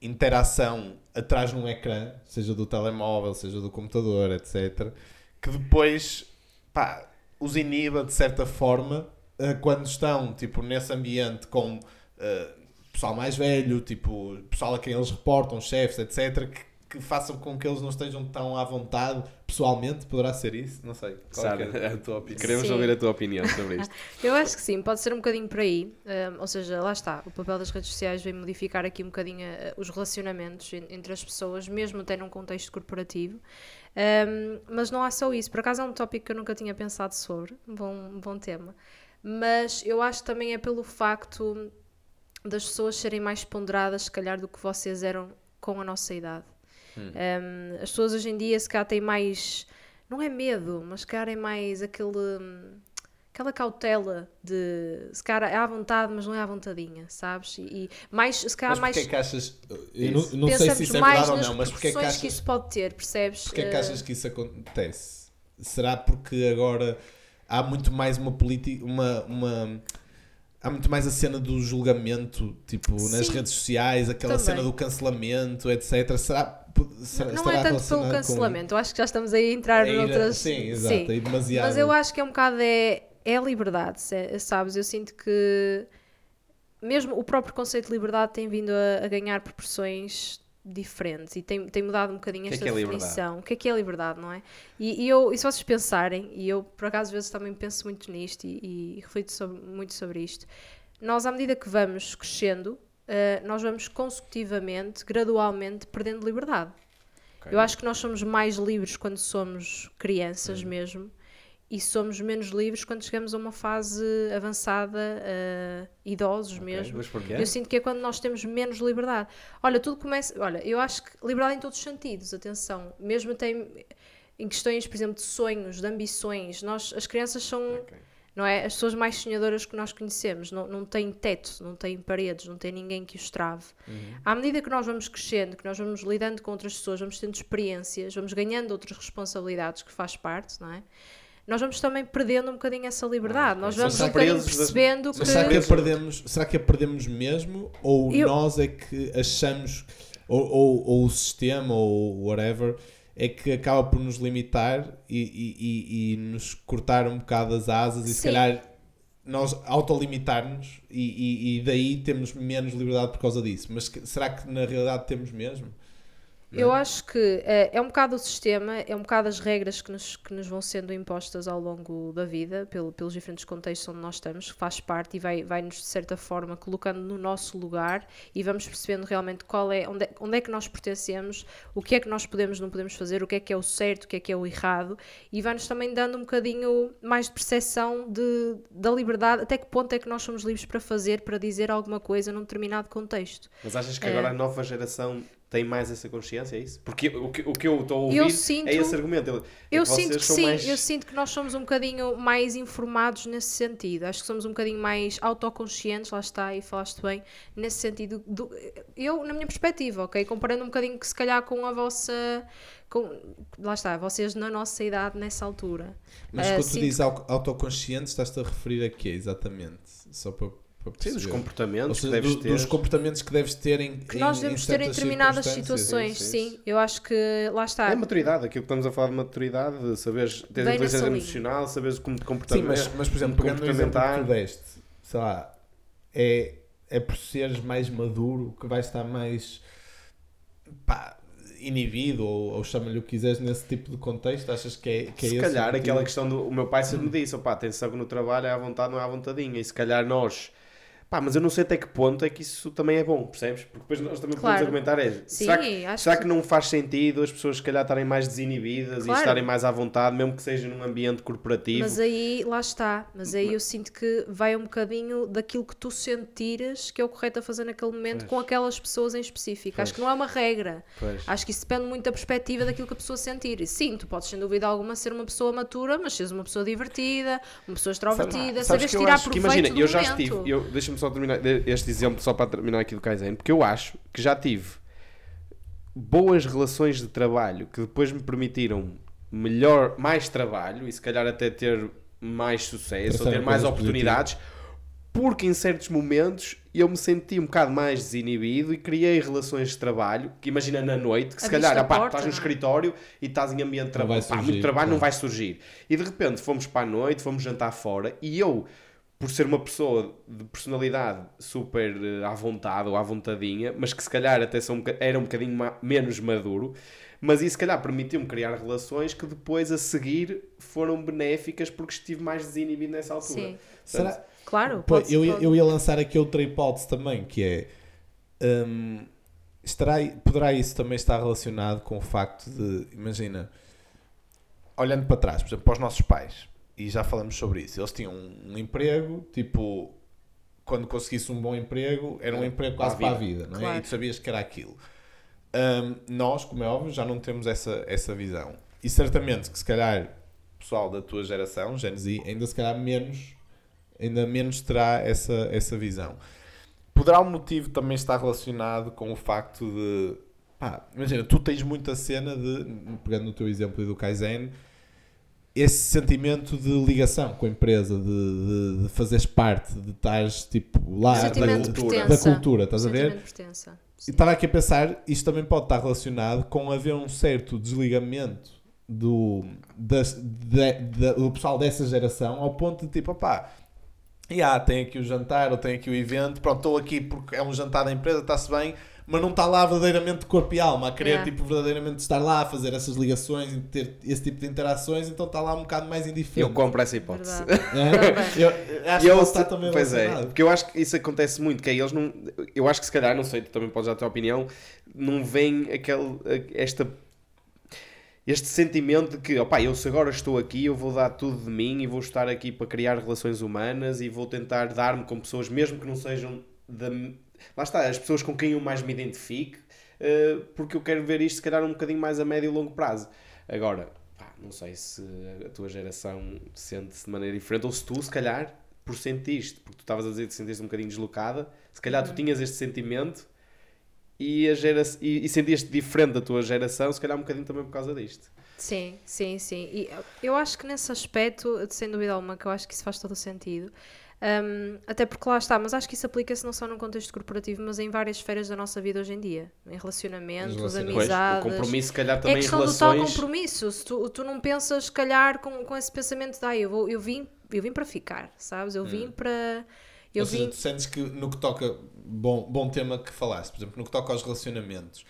interação atrás de um ecrã, seja do telemóvel, seja do computador, etc., que depois pá, os iniba de certa forma eh, quando estão tipo, nesse ambiente com eh, pessoal mais velho, tipo, pessoal a quem eles reportam, chefes, etc., que, que façam com que eles não estejam tão à vontade pessoalmente, poderá ser isso? Não sei. Qual é que Sara, é a tua opinião? Queremos Sim. ouvir a tua opinião sobre isto. Eu acho que sim, pode ser um bocadinho por aí. Um, ou seja, lá está, o papel das redes sociais vem modificar aqui um bocadinho uh, os relacionamentos en- entre as pessoas, mesmo até num contexto corporativo. Um, mas não há só isso. Por acaso é um tópico que eu nunca tinha pensado sobre, bom, um bom tema. Mas eu acho que também é pelo facto das pessoas serem mais ponderadas, se calhar, do que vocês eram com a nossa idade. Um, as pessoas hoje em dia, se calhar, têm mais. Não é medo, mas se calhar é mais aquele. hum, Aquela cautela de se calhar é à vontade, mas não é à vontadinha, sabes? E, e mais, se calhar, Mas mais. que achas... Eu não, não sei se isso é verdade ou nas não, mas porquê é que achas... que isso pode ter, percebes? Porquê é que Eh, achas que isso acontece? Será porque agora há muito mais uma política, uma, uma há muito mais a cena do julgamento, tipo, nas Sim, redes sociais, aquela também. cena do cancelamento, etc. Será, será não é tanto pelo relacionado com- cancelamento, eu acho que já estamos aí a entrar É noutras. Sim, exato, é ir demasiado. Mas eu acho que é um bocado é, é a liberdade, se- sabes? Eu sinto que mesmo o próprio conceito de liberdade tem vindo a, a ganhar proporções diferentes e tem, tem mudado um bocadinho O que é esta que é liberdade? definição. O que é que é liberdade, não é? E, e eu, e se vocês pensarem, e eu por acaso às vezes também penso muito nisto e, e reflito sobre- muito sobre isto, nós à medida que vamos crescendo, eh, nós vamos consecutivamente, gradualmente, perdendo liberdade. Eu acho que nós somos mais livres quando somos crianças Uhum. mesmo e somos menos livres quando chegamos a uma fase avançada, eh, idosos mesmo. Mas porquê? Eu sinto que é quando nós temos menos liberdade. Olha, tudo começa. Olha, eu acho que liberdade em todos os sentidos, atenção. Mesmo até em, questões, por exemplo, de sonhos, de ambições. Nós, as crianças são. Ok. Não é? As pessoas mais sonhadoras que nós conhecemos não, não têm teto, não têm paredes, não têm ninguém que os trave. À medida que nós vamos crescendo, que nós vamos lidando com outras pessoas, vamos tendo experiências, vamos ganhando outras responsabilidades que faz parte, não é? Nós vamos também perdendo um bocadinho essa liberdade. Nós São vamos um bocadinho percebendo que. Será que, a perdemos, será que a perdemos mesmo? Ou Eu- nós é que achamos, ou, ou, ou o sistema, ou whatever, é que acaba por nos limitar e, e, e, e nos cortar um bocado as asas e se Sim. calhar nós autolimitar-nos e, e, e daí temos menos liberdade por causa disso. Mas que- será que na realidade temos mesmo? Eu acho que eh, é um bocado o sistema, é um bocado as regras que nos, que nos vão sendo impostas ao longo da vida, pelo, pelos diferentes contextos onde nós estamos, faz parte e vai, vai-nos, de certa forma, colocando no nosso lugar e vamos percebendo realmente qual é, onde, é, onde é que nós pertencemos, o que é que nós podemos não podemos fazer, o que é que é o certo, o que é que é o errado, e vai-nos também dando um bocadinho mais de percepção de, da liberdade, até que ponto é que nós somos livres para fazer, para dizer alguma coisa num determinado contexto. Mas achas que É. agora a nova geração tem mais essa consciência, é isso? Porque o que, o que eu estou a ouvir Eu sinto- é esse argumento. é Eu que sinto que sim, mais- eu sinto que nós somos um bocadinho mais informados nesse sentido. Acho que somos um bocadinho mais autoconscientes, lá está, e falaste bem, nesse sentido. do- eu, na minha perspectiva, ok? Comparando um bocadinho que se calhar com a vossa. Com, lá está, vocês na nossa idade, nessa altura. Mas Eh, quando tu sinto dizes au- autoconsciente, estás-te a referir a quê exatamente? Só para Sim, dos comportamentos seja, que deves do- ter. dos comportamentos que deves ter em Que nós em- devemos em ter em determinadas situações, sim, sim, sim. Eu acho que lá está. É maturidade, aquilo que estamos a falar de maturidade, de saberes ter inteligência emocional, saberes como te Sim, comportar. mas, mas por exemplo, pegando no exemplo que tu deste, sei lá, é, é por seres mais maduro que vais estar mais pá, inibido ou, ou chama-lhe o que quiseres nesse tipo de contexto? Achas que é, que é se esse calhar o motivo? aquela questão do. O meu pai sempre me disse: opá, atenção que no trabalho é à vontade, não é à vontadinha. E se calhar nós. Pá, mas eu não sei até que ponto é que isso também é bom, percebes? Porque depois nós também Claro. podemos argumentar: é, Sim, será, que, acho será que- que não faz sentido as pessoas se calhar estarem mais desinibidas Claro. e estarem mais à vontade, mesmo que seja num ambiente corporativo? Mas aí, lá está. Mas aí eu sinto que vai um bocadinho daquilo que tu sentires que é o correto a fazer naquele momento Pois. com aquelas pessoas em específico. Acho Pois. que não é uma regra. Pois. Acho que isso depende muito da perspectiva daquilo que a pessoa sentir. E sim, tu podes sem dúvida alguma ser uma pessoa matura, mas seres uma pessoa divertida, uma pessoa extrovertida, Sabes eu tirar acho proveito imagina, do eu já momento. estive, deixa-me só terminar este exemplo só para terminar aqui do Kaizen, porque eu acho que já tive boas relações de trabalho que depois me permitiram melhor, mais trabalho e se calhar até ter mais sucesso ou ter mais oportunidades, porque em certos momentos eu me senti um bocado mais desinibido e criei relações de trabalho, que imagina na noite, que se Abriste calhar a opá, porta, estás no não é? escritório e estás em ambiente de Não trabalho, pá, surgir, muito trabalho não claro. vai surgir. E de repente fomos para a noite, fomos jantar fora e eu, por ser uma pessoa de personalidade super eh, à vontade ou à vontadinha, mas que se calhar até um boca- era um bocadinho ma- menos maduro, mas isso se calhar permitiu-me criar relações que depois a seguir foram benéficas porque estive mais desinibido nessa altura. Sim. Será, Claro, Pô, eu, ia- eu ia lançar aqui outra hipótese também, que é hum, estará, poderá isso também estar relacionado com o facto de, imagina, olhando para trás, por exemplo, para os nossos pais, e já falamos sobre isso, eles tinham um, um emprego, tipo, quando conseguisse um bom emprego, era um É, emprego para a quase para a vida, não é? Claro. E tu sabias que era aquilo. Hum, nós, como é óbvio, já não temos essa, essa visão. E certamente que se calhar o pessoal da tua geração, Gen Z, ainda se calhar menos ainda menos terá essa, essa visão. Poderá o motivo também estar relacionado com o facto de. Pá, imagina, tu tens muita cena de. Pegando no teu exemplo do Kaizen, esse sentimento de ligação com a empresa, de, de, de fazeres parte, de estares tipo lá da, de da cultura, estás a ver? De. E estava aqui a pensar, isto também pode estar relacionado com haver um certo desligamento do, das- da- da- do pessoal dessa geração ao ponto de tipo, opá, yeah, tem aqui o jantar ou tem aqui o evento, pronto, estou aqui porque é um jantar da empresa, está-se bem, mas não está lá verdadeiramente de corpo e alma, a querer Yeah. tipo, verdadeiramente estar lá a fazer essas ligações e ter esse tipo de interações, então está lá um bocado mais Eu indiferente. compro essa hipótese. É? Eu acho que eu estar se- também pois é, porque eu acho que isso acontece muito, que é eles não. Eu acho que se calhar, não sei, tu também podes dar a tua opinião, não vem aquele, esta, este sentimento de que, opá, eu se agora estou aqui, eu vou dar tudo de mim e vou estar aqui para criar relações humanas e vou tentar dar-me com pessoas, mesmo que não sejam da. Lá está, as pessoas com quem eu mais me identifique, eh, porque eu quero ver isto se calhar um bocadinho mais a médio e longo prazo. Agora, pá, não sei se a tua geração sente-se de maneira diferente ou se tu, se calhar, por sentiste, porque tu estavas a dizer que te sentiste um bocadinho deslocada, se calhar tu tinhas este sentimento e, a gera e, e sentias-te diferente da tua geração, se calhar um bocadinho também por causa disto. Sim, sim, sim. E eu acho que nesse aspecto, sem dúvida alguma, que eu acho que isso faz todo o sentido. Um, até porque lá está, mas acho que isso aplica-se não só num contexto corporativo, mas em várias esferas da nossa vida hoje em dia. Em relacionamentos, relacionamentos. Pois, o amizades. compromisso, se calhar, É também em questão do tal relações. compromisso. Se tu, tu não pensas, se calhar, com, com esse pensamento de ah, eu, vou, eu, vim, eu vim para ficar, sabes? Eu vim para. Eu Ou seja, vim. tu sentes que no que toca, bom, bom tema que falaste, por exemplo, no que toca aos relacionamentos,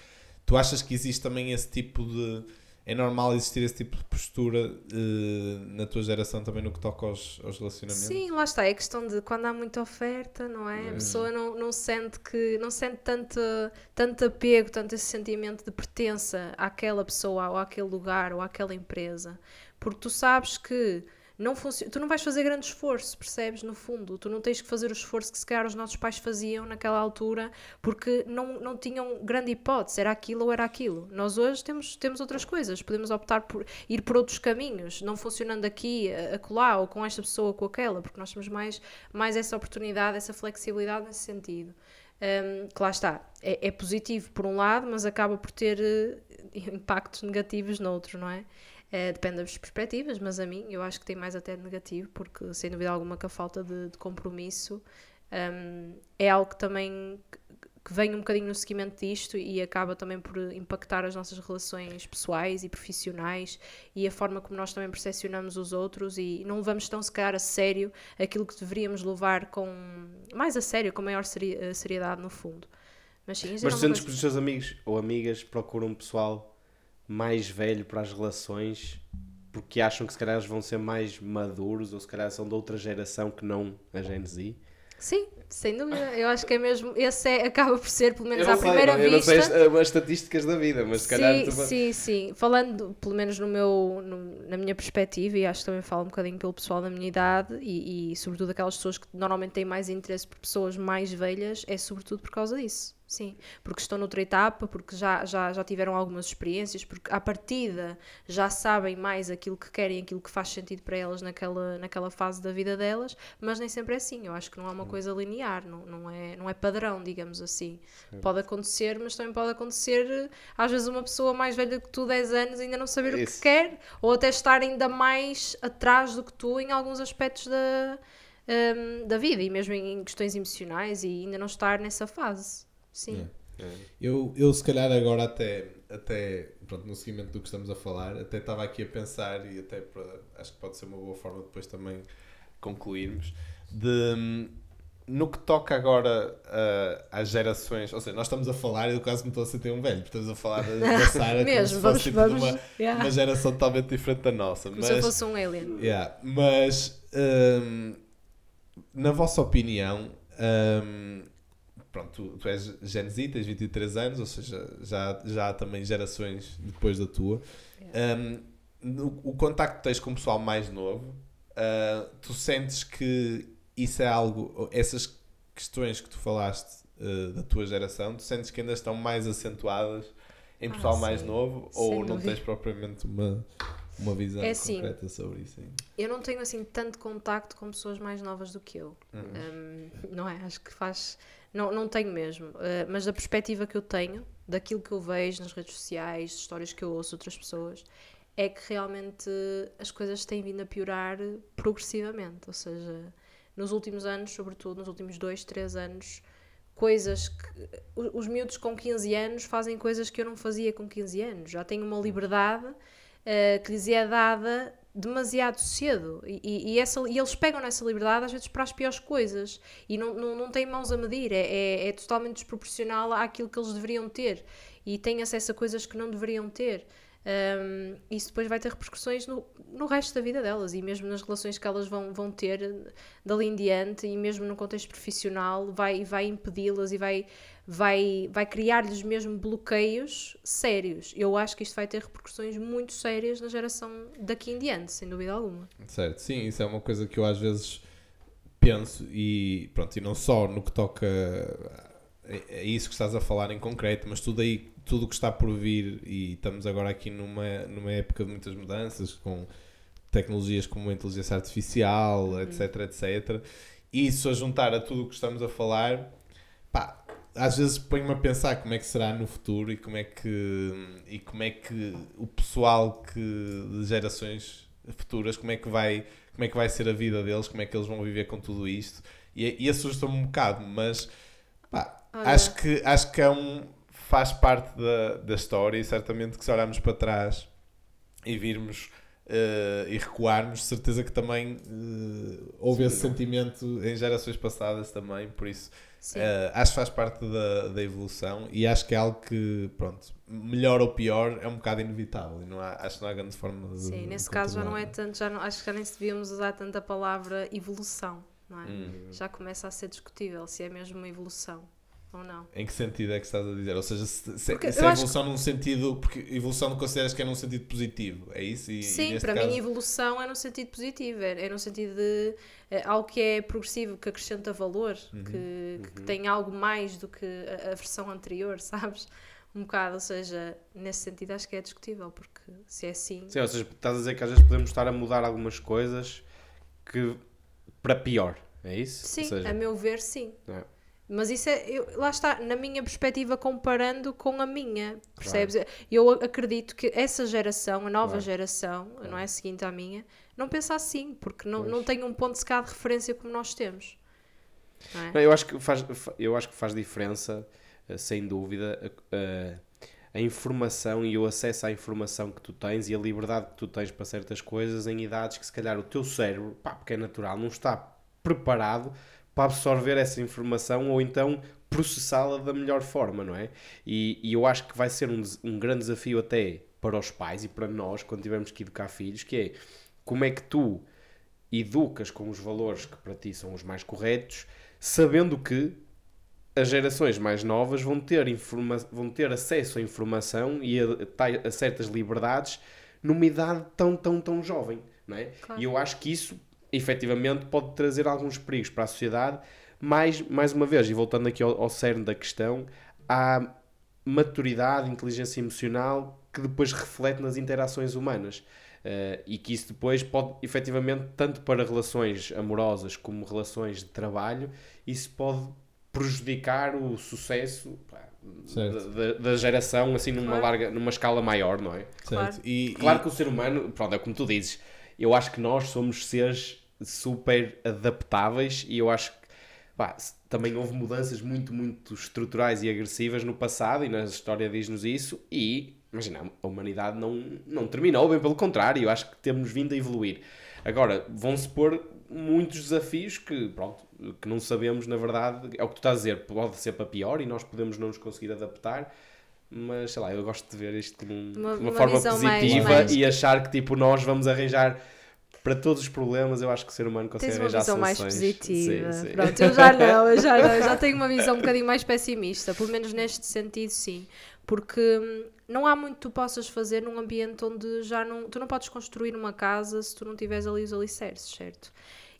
tu achas que existe também esse tipo de. É normal existir esse tipo de postura eh, na tua geração também no que toca aos, aos relacionamentos? Sim, lá está. É questão de quando há muita oferta, não é? A Hum. pessoa não, não sente que não sente tanto, tanto apego, tanto esse sentimento de pertença àquela pessoa ou àquele lugar ou àquela empresa. Porque tu sabes que não funciona, tu não vais fazer grande esforço, percebes? No fundo, tu não tens que fazer o esforço que se calhar os nossos pais faziam naquela altura, porque não, não tinham grande hipótese, era aquilo ou era aquilo. Nós hoje temos, temos outras coisas, podemos optar por ir por outros caminhos, não funcionando aqui, acolá, ou com esta pessoa ou com aquela, porque nós temos mais, mais essa oportunidade, essa flexibilidade nesse sentido. Um, que lá está, é, é positivo por um lado, mas acaba por ter eh, impactos negativos noutro, não é? Eh, depende das perspectivas, mas a mim eu acho que tem mais até negativo, porque sem dúvida alguma que a falta de, de compromisso Um, é algo que também que- vem um bocadinho no seguimento disto e acaba também por impactar as nossas relações pessoais e profissionais e a forma como nós também percepcionamos os outros e não levamos tão se calhar a sério aquilo que deveríamos levar com mais a sério, com maior seri- eh, seriedade no fundo. Mas sim, Mas é uma sentes que os teus amigos ou amigas procuram pessoal mais velho para as relações porque acham que se calhar eles vão ser mais maduros ou se calhar são de outra geração que não a Gen Z? Sim, sem dúvida. Eu acho que é mesmo. Esse é, acaba por ser, pelo menos à sei, primeira não, eu não sei vista. as, as estatísticas da vida, mas se calhar sim, sim, sim. Falando, pelo menos no meu, no- na minha perspectiva, e acho que também falo um bocadinho pelo pessoal da minha idade, e, e sobretudo aquelas pessoas que normalmente têm mais interesse por pessoas mais velhas, é sobretudo por causa disso. Sim, porque estão noutra etapa, porque já, já, já tiveram algumas experiências, porque à partida já sabem mais aquilo que querem, aquilo que faz sentido para elas naquela, naquela fase da vida delas, mas nem sempre é assim. Eu acho que não é uma coisa linear, não, não, é, não é padrão, digamos assim. Pode acontecer, mas também pode acontecer, às vezes, uma pessoa mais velha que tu, 10 anos, ainda não saber o Isso. que quer, ou até estar ainda mais atrás do que tu em alguns aspectos da, hum, da vida, e mesmo em questões emocionais, e ainda não estar nessa fase. Sim. Eu, eu se calhar agora até, até pronto, no seguimento do que estamos a falar, até estava aqui a pensar e até para- acho que pode ser uma boa forma depois também concluirmos de no que toca agora ah, às gerações, ou seja, nós estamos a falar e eu quase me estou a sentir um velho, porque estamos a falar da, da Sara como se fosse vamos, tipo, uma, yeah. uma geração totalmente diferente da nossa. Como mas, se eu fosse um alien. Yeah, mas hum, na vossa opinião, hum, pronto, tu, tu és Gen Z, tens 23 anos, ou seja, já, já há também gerações depois da tua. Hum, no- o contacto que tens com o pessoal mais novo, ah, tu sentes que isso é algo, essas questões que tu falaste ah, da tua geração, tu sentes que ainda estão mais acentuadas em Ah, pessoal mais sim. novo Sem ou não dúvida. tens propriamente uma, uma visão É assim, concreta sobre isso ainda? Eu não tenho assim tanto contacto com pessoas mais novas do que eu. Uhum. Hum, não é? Acho que faz. Não, não tenho mesmo. Uh, mas da perspectiva que eu tenho, daquilo que eu vejo nas redes sociais, histórias que eu ouço de outras pessoas, é que realmente as coisas têm vindo a piorar progressivamente. Ou seja, nos últimos anos, sobretudo nos últimos dois, três anos, coisas que. Os miúdos com 15 anos fazem coisas que eu não fazia com 15 anos. Já tenho uma liberdade eh, que lhes é dada demasiado cedo. E, e- essa, e eles pegam nessa liberdade às vezes para as piores coisas. E não, não, não têm mãos a medir, é, é, é totalmente desproporcional àquilo que eles deveriam ter. E têm acesso a coisas que não deveriam ter. Um, isso depois vai ter repercussões no, no resto da vida delas e mesmo nas relações que elas vão, vão ter dali em diante e mesmo no contexto profissional vai, vai impedi-las e vai, vai, vai criar-lhes mesmo bloqueios sérios. Eu acho que isto vai ter repercussões muito sérias na geração daqui em diante, sem dúvida alguma. Certo, sim, isso é uma coisa que eu às vezes penso e pronto, e não só no que toca a isso que estás a falar em concreto, mas tudo aí, tudo o que está por vir e estamos agora aqui numa, numa época de muitas mudanças com tecnologias como a inteligência artificial, etc, etc. E isso a juntar a tudo o que estamos a falar, pá, às vezes põe-me a pensar como é que será no futuro e como é que e como é que o pessoal que de gerações futuras como é que vai como é que vai ser a vida deles como é que eles vão viver com tudo isto. E, e assusta-me um bocado mas pá, acho que acho que é um faz parte da, da história e certamente que se olharmos para trás e virmos eh, e recuarmos, certeza que também eh, houve Sim, esse não. sentimento em gerações passadas também, por isso eh, acho que faz parte da, da evolução e acho que é algo que, pronto, melhor ou pior é um bocado inevitável e não há, acho que não há grande forma de Sim, nesse caso já não é tanto, já não, acho que já nem se devíamos usar tanto a palavra evolução, não é? Hum. Já começa a ser discutível se é mesmo uma evolução ou não. Em que sentido é que estás a dizer? Ou seja, se, se, se é evolução num sentido. Porque evolução não consideras que é num sentido positivo, é isso? E, e Sim, neste para caso- mim evolução é no sentido positivo, é, é no sentido de é, algo que é progressivo, que acrescenta valor, Uhum. que, que tem algo mais do que a, a versão anterior, sabes? Um bocado, ou seja, nesse sentido acho que é discutível, porque se é assim. Sim, ou seja, estás a dizer que às vezes podemos estar a mudar algumas coisas que para pior, é isso? Sim, seja, a meu ver, sim. É. Mas isso é, eu- lá está, na minha perspectiva, comparando com a minha, percebes? Eu acredito que essa geração, a nova Claro. geração, não é a seguinte à minha, não pensa assim, porque não, Pois. não tem um ponto de de referência como nós temos. não é? Não, eu, acho que faz, eu acho que faz diferença, eh, sem dúvida, a, a- a informação e o acesso à informação que tu tens e a liberdade que tu tens para certas coisas em idades que se calhar o teu cérebro, pá, porque é natural, não está preparado para absorver essa informação ou então processá-la da melhor forma, não é? E, e eu acho que vai ser um, um grande desafio até para os pais e para nós quando tivermos que educar filhos, que é como é que tu educas com os valores que para ti são os mais corretos, sabendo que as gerações mais novas vão ter, informa vão ter acesso à informação e a, a certas liberdades numa idade tão, tão, tão jovem, não é? Claro. E eu acho que isso, efetivamente, pode trazer alguns perigos para a sociedade, mas, mais uma vez, e voltando aqui ao, ao cerne da questão, há maturidade, inteligência emocional que depois reflete nas interações humanas. Eh, e que isso depois pode, efetivamente, tanto para relações amorosas como relações de trabalho, isso pode prejudicar o sucesso pá, da, da- da geração assim numa Claro. larga numa escala maior, não é? Certo. Claro. E, Claro e- que o ser humano, pronto, é como tu dizes, eu acho que nós somos seres super adaptáveis e eu acho que pá, também houve mudanças muito, muito estruturais e agressivas no passado e na história diz-nos isso e, imagina, a humanidade não, não terminou, bem pelo contrário, eu acho que temos vindo a evoluir. Agora, vão-se pôr muitos desafios que, pronto, que não sabemos, na verdade, é o que tu estás a dizer, pode ser para pior e nós podemos não nos conseguir adaptar, mas sei lá, eu gosto de ver isto como um- Uma- de uma, forma visão mais- positiva mais- e achar que tipo nós vamos arranjar para todos os problemas, eu acho que o ser humano consegue Tens uma visão mais positiva. Sim, sim. Pronto, eu já não, eu já não, eu já tenho uma visão um bocadinho mais pessimista, pelo menos neste sentido, sim. Porque hum, não há muito que tu possas fazer num ambiente onde já não. Tu não podes construir uma casa se tu não tiveres ali os alicerces, certo?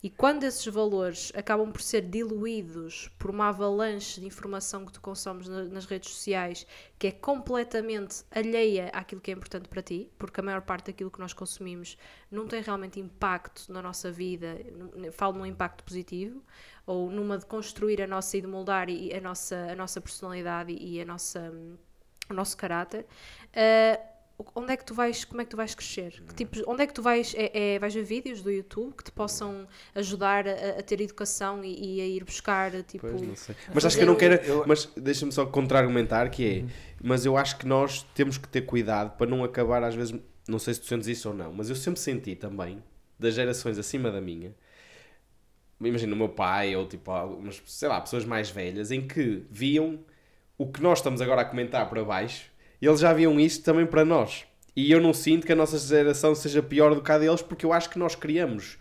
E quando esses valores acabam por ser diluídos por uma avalanche de informação que tu consomes na- nas redes sociais, que é completamente alheia àquilo que é importante para ti, porque a maior parte daquilo que nós consumimos não tem realmente impacto na nossa vida, n- falo num impacto positivo, ou numa de construir a nossa e de moldar a nossa, a nossa personalidade e a nossa, hum, o nosso caráter. ah, onde é que tu vais, como é que tu vais crescer? Que tipos, onde é que tu vais, é, é- vais ver vídeos do YouTube que te possam ajudar a, a ter educação e, e a ir buscar, tipo... Pois, não sei. Mas acho que eu não quero. Mas deixa-me só contra-argumentar que é. Mas eu acho que nós temos que ter cuidado para não acabar, às vezes. Não sei se tu sentes isso ou não, mas eu sempre senti também, das gerações acima da minha, imagina o meu pai ou tipo, algumas, sei lá, pessoas mais velhas, em que viam o que nós estamos agora a comentar para baixo, eles já viam isso também para nós. E eu não sinto que a nossa geração seja pior do que a deles, porque eu acho que nós criamos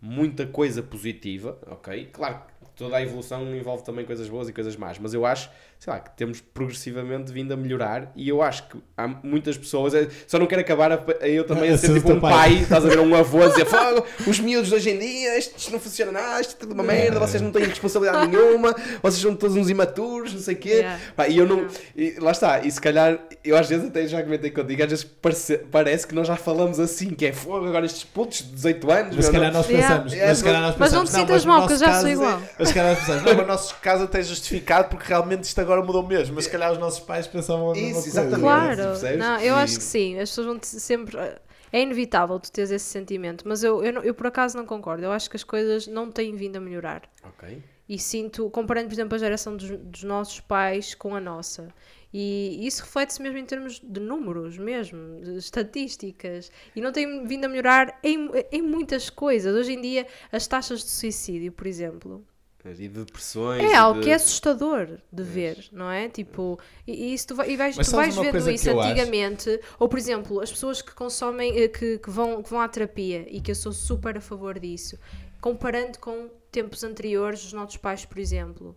muita coisa positiva, ok? Claro que toda a evolução envolve também coisas boas e coisas más, mas eu acho, sei lá, que temos progressivamente vindo a melhorar e eu acho que há muitas pessoas, é- só não quero acabar a, a eu também a A ser tipo um pai. pai, estás a ver um avô a dizer, "Fogo, os miúdos de hoje em dia, isto, isto não funciona nada, isto é tudo uma merda, vocês não têm responsabilidade nenhuma, vocês são todos uns imaturos, não sei o quê. Yeah. Pá, e eu não, e lá está, e se calhar, eu às vezes até já comentei contigo, às vezes parece, parece que nós já falamos assim, que é fogo, agora estes putos de 18 anos, Mas se calhar nós pensamos, Yeah, mas se calhar nós mas não pensamos, te sintas mal, que eu já sou caso é- igual. Mas se calhar nós pensamos, não, mas no nosso caso até é justificado porque realmente isto agora mudou mesmo. Mas se calhar os nossos pais pensavam a mesma Isso, coisa. exatamente. Claro, não, eu E- acho que sim, as pessoas vão sempre. É inevitável tu teres esse sentimento, mas eu, eu, eu por acaso não concordo. Eu acho que as coisas não têm vindo a melhorar. Ok. E sinto, comparando, por exemplo, a geração dos, dos nossos pais com a nossa. E isso reflete-se mesmo em termos de números, mesmo, de estatísticas. E não tem vindo a melhorar em, em muitas coisas. Hoje em dia, as taxas de suicídio, por exemplo, E depressões. é e algo de- que é assustador de ver, não é? Tipo, e, e tu, vai- e vais, Mas tu vais vendo isso eu acho? antigamente, ou por exemplo, as pessoas que consomem, eh, que, que, vão, que vão à terapia, e que eu sou super a favor disso, comparando com tempos anteriores dos nossos pais, por exemplo.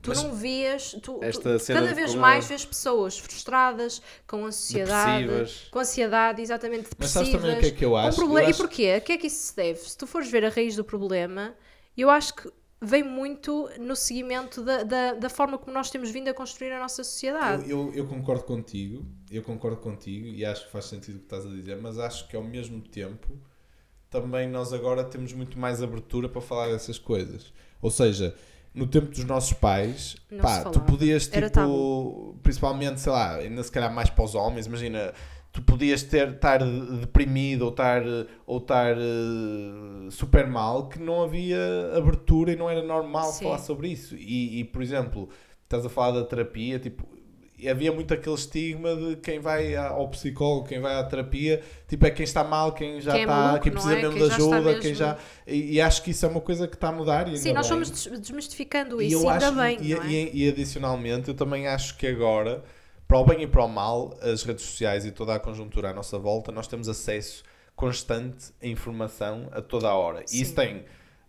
Tu Mas- não vias, tu, tu- cada vez mais a- vês pessoas frustradas, com ansiedade, Depressivas. com ansiedade, exatamente Mas depressivas. sabes também o que é que eu acho? proble- Eu E acho- porquê? A que é que isso se deve? Se tu fores ver a raiz do problema, eu acho que vem muito no seguimento da, da, da forma como nós temos vindo a construir a nossa sociedade. Eu, eu, eu concordo contigo, eu concordo contigo e acho que faz sentido o que estás a dizer, mas acho que ao mesmo tempo também nós agora temos muito mais abertura para falar dessas coisas. Ou seja, no tempo dos nossos pais, Não pá, tu podias tipo, principalmente, sei lá, ainda se calhar mais para os homens, imagina, tu podias ter, estar deprimido ou estar, ou estar eh, super mal, que não havia abertura e não era normal Sim. falar sobre isso. E, e, por exemplo, estás a falar da terapia, tipo, havia muito aquele estigma de quem vai ao psicólogo, quem vai à terapia, tipo, é quem está mal, quem já Quem é está, maluco, quem precisa é? mesmo Quem de ajuda, quem mesmo- já. E, e acho que isso é uma coisa que está a mudar. E Sim, nós bem. desmistificando E isso, eu ainda acho, bem, e, é? e- e adicionalmente, eu também acho que agora, para o bem e para o mal, as redes sociais e toda a conjuntura à nossa volta, nós temos acesso constante a informação a toda a hora. E isso Sim. tem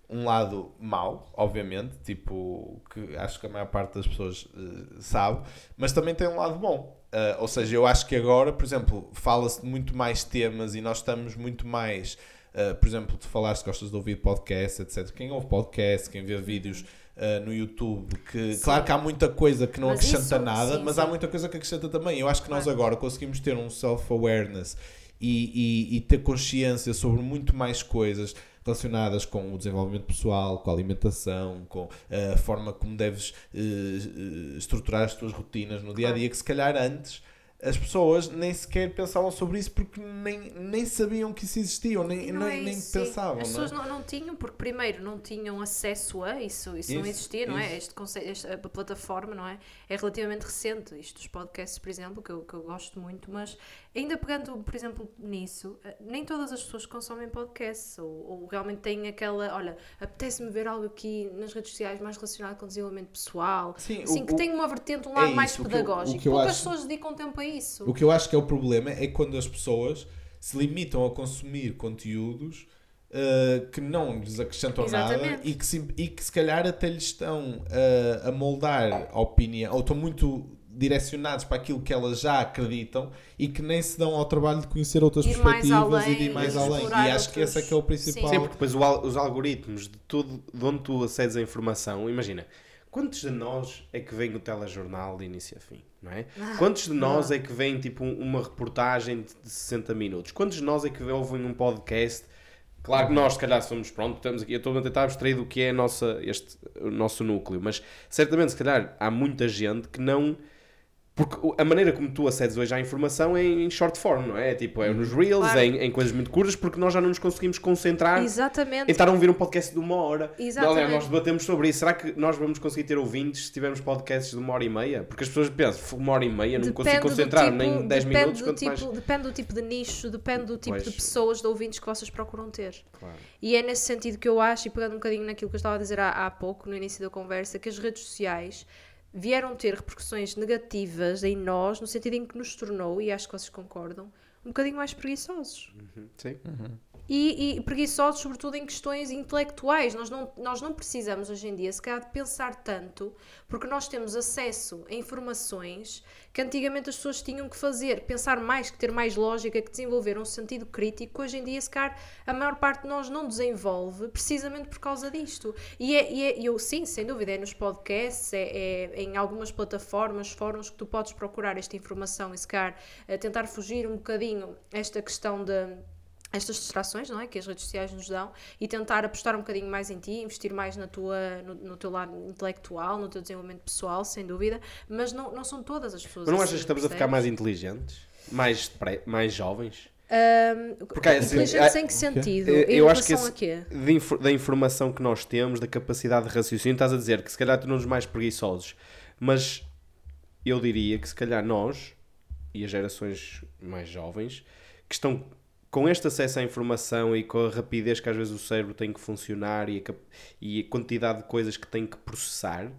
um lado mau, obviamente, tipo, que acho que a maior parte das pessoas eh, sabe, mas também tem um lado bom. Eh, ou seja, eu acho que agora, por exemplo, fala-se de muito mais temas e nós estamos muito mais. eh, por exemplo, tu falaste que gostas de ouvir podcast, etc. Quem ouve podcast, quem vê vídeos eh, no YouTube, que Sim. claro que há muita coisa que não Mas acrescenta isso- nada, sim, mas sim. há muita coisa que acrescenta também. Eu acho que nós Claro. agora conseguimos ter um self-awareness e, e- e ter consciência sobre muito mais coisas relacionadas com o desenvolvimento pessoal, com a alimentação, com eh, a forma como deves eh, estruturar as tuas rotinas no dia a dia, que se calhar antes as pessoas nem sequer pensavam sobre isso porque nem, nem sabiam que isso existia, ou nem, Não nem, é nem isso, sim. pensavam. As não é? pessoas não, não tinham, porque primeiro não tinham acesso a isso, isso, não Isso, existia, não é? isso. Este conceito, esta, a plataforma, não é? É relativamente recente, isto dos podcasts, por exemplo, que eu, que eu gosto muito, mas ainda pegando, por exemplo, nisso, eh, nem todas as pessoas consomem podcasts, ou, ou realmente têm aquela, olha, apetece-me ver algo aqui nas redes sociais mais relacionado com desenvolvimento pessoal, Sim, assim, o- que o- tem uma vertente, um é lado mais isso, o que eu- o pedagógico. que eu Poucas acho- pessoas dedicam tempo a isso. O que eu acho que é o problema é quando as pessoas se limitam a consumir conteúdos uh, que não lhes acrescentam nada Exatamente. e que, se, e que se calhar até lhes estão uh, a moldar a opinião ou estão muito direcionados para aquilo que elas já acreditam e que nem se dão ao trabalho de conhecer outras Ir mais perspectivas e além, de ir mais além. E acho que esse é que é o principal. Sim, porque depois al- os algoritmos de tudo, de onde tu acedes a informação, imagina, quantos de nós é que vem o telejornal de início a fim, não é? Ah, Quantos de nós é que vem tipo um- uma reportagem de de 60 minutos? Quantos de nós é que ouvem um podcast? Claro que nós, se calhar, somos pronto, estamos aqui, eu estou a tentar abstrair do que é a nossa, este, o nosso núcleo, mas certamente, se calhar, há muita gente que não. Porque a maneira como tu acedes hoje à informação é em short form, não é? Tipo, é nos Reels, Claro. em, em coisas muito curtas, porque nós já não nos conseguimos concentrar Exatamente. em estar a ouvir um podcast de uma hora. Exatamente. Aliás, nós debatemos sobre isso. Será que nós vamos conseguir ter ouvintes se tivermos podcasts de uma hora e meia? Porque as pessoas pensam, uma hora e meia, não me consigo concentrar tipo- nem 10 depende minutos, do tipo, mais... Depende do tipo de nicho, depende do tipo Pois. de pessoas, de ouvintes que vocês procuram ter. Claro. E é nesse sentido que eu acho, e pegando um bocadinho naquilo que eu estava a dizer há, há pouco, no início da conversa, que as redes sociais vieram ter repercussões negativas em nós, no sentido em que nos tornou, e acho que vocês concordam, um bocadinho mais preguiçosos. Sim. E, e preguiçosos, sobretudo, em questões intelectuais. Nós não, nós não precisamos, hoje em dia, se calhar, de pensar tanto, porque nós temos acesso a informações que antigamente as pessoas tinham que fazer, pensar mais, que ter mais lógica, que desenvolver um sentido crítico, hoje em dia, se calhar, a maior parte de nós não desenvolve, precisamente por causa disto. E, é, e é- eu, sim, sem dúvida, é nos podcasts, é, é em algumas plataformas, fóruns que tu podes procurar esta informação e, se calhar, eh, tentar fugir um bocadinho esta questão de estas distrações não é? que as redes sociais nos dão e tentar apostar um bocadinho mais em ti, investir mais na tua, no, no teu lado intelectual, no teu desenvolvimento pessoal, sem dúvida, mas não, não são todas as pessoas Mas não assim, achas que estamos a ficar mais inteligentes? Mais, mais jovens? Ahm, Porque assim, inteligentes em que sentido? Eu, eu acho que esse, a quê? de infor- da informação que nós temos, da capacidade de raciocínio, estás a dizer que se calhar tornamos mais preguiçosos, mas eu diria que se calhar nós e as gerações mais jovens que estão com este acesso à informação e com a rapidez que às vezes o cérebro tem que funcionar e a, e a quantidade de coisas que tem que processar,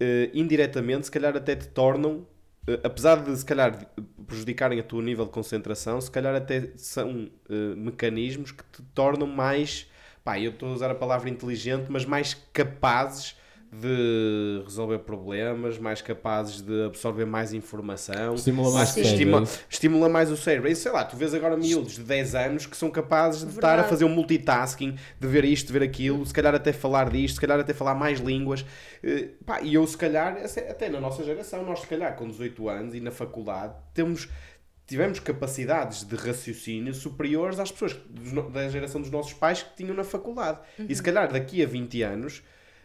eh, indiretamente, se calhar até te tornam, eh, apesar de se calhar prejudicarem a teu nível de concentração, se calhar até são eh, mecanismos que te tornam mais, pá, eu estou a usar a palavra inteligente, mas mais capazes de resolver problemas, mais capazes de absorver mais informação. Estimula mais o estima- é isso? estimula mais o cérebro. E sei lá, tu vês agora miúdos de 10 anos que são capazes de estar a Verdade. fazer um multitasking, de ver isto, de ver aquilo, se calhar até falar disto, se calhar até falar mais línguas. Eh, pá, e eu, se calhar, essa- até na nossa geração, nós, se calhar, com 18 anos e na faculdade, temos. Tivemos capacidades de raciocínio superiores às pessoas da geração dos nossos pais que tinham na faculdade. E se calhar daqui a 20 anos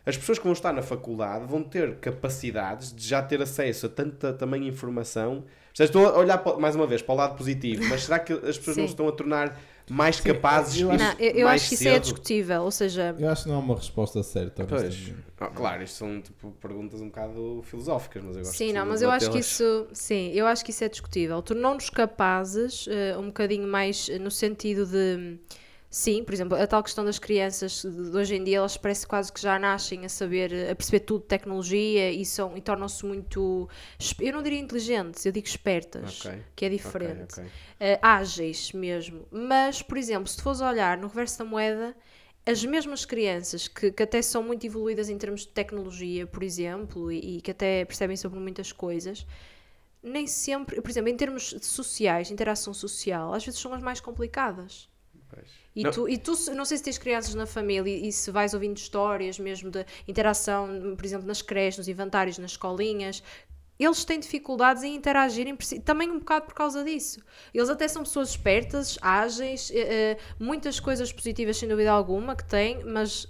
as pessoas que vão estar na faculdade vão ter capacidades de já ter acesso a tanta também informação. Estou a olhar mais uma vez para o lado positivo, mas será que as pessoas não Sim. se estão a tornar mais capazes eu acho- Não, eu, eu mais acho que isso é cedo? discutível, ou seja, Eu acho que não há uma resposta certa. Pois. Ah, claro, isto são tipo, perguntas um bocado filosóficas, mas eu gosto Sim, de não, mas eu acho que isso, sim, eu acho que isso é discutível. Tornou-nos capazes, eh, um bocadinho mais eh, no sentido de, sim, por exemplo, a tal questão das crianças de hoje em dia, elas parece quase que já nascem a saber, a perceber tudo de tecnologia e, são, e tornam-se muito, eu não diria inteligentes, eu digo espertas, Ok, que é diferente. ok. eh, ágeis mesmo. Mas, por exemplo, se tu fores olhar no reverso da moeda, as mesmas crianças que, que até são muito evoluídas em termos de tecnologia, por exemplo, e, e que até percebem sobre muitas coisas, nem sempre, por exemplo, em termos de sociais, interação social, às vezes são as mais complicadas. E Não. tu, e tu, não sei se tens crianças na família e, e se vais ouvindo histórias mesmo de interação, por exemplo, nas creches, nos inventários, nas escolinhas, eles têm dificuldades em interagirem também um bocado por causa disso. Eles até são pessoas espertas, ágeis, eh, eh, muitas coisas positivas sem dúvida alguma que têm, mas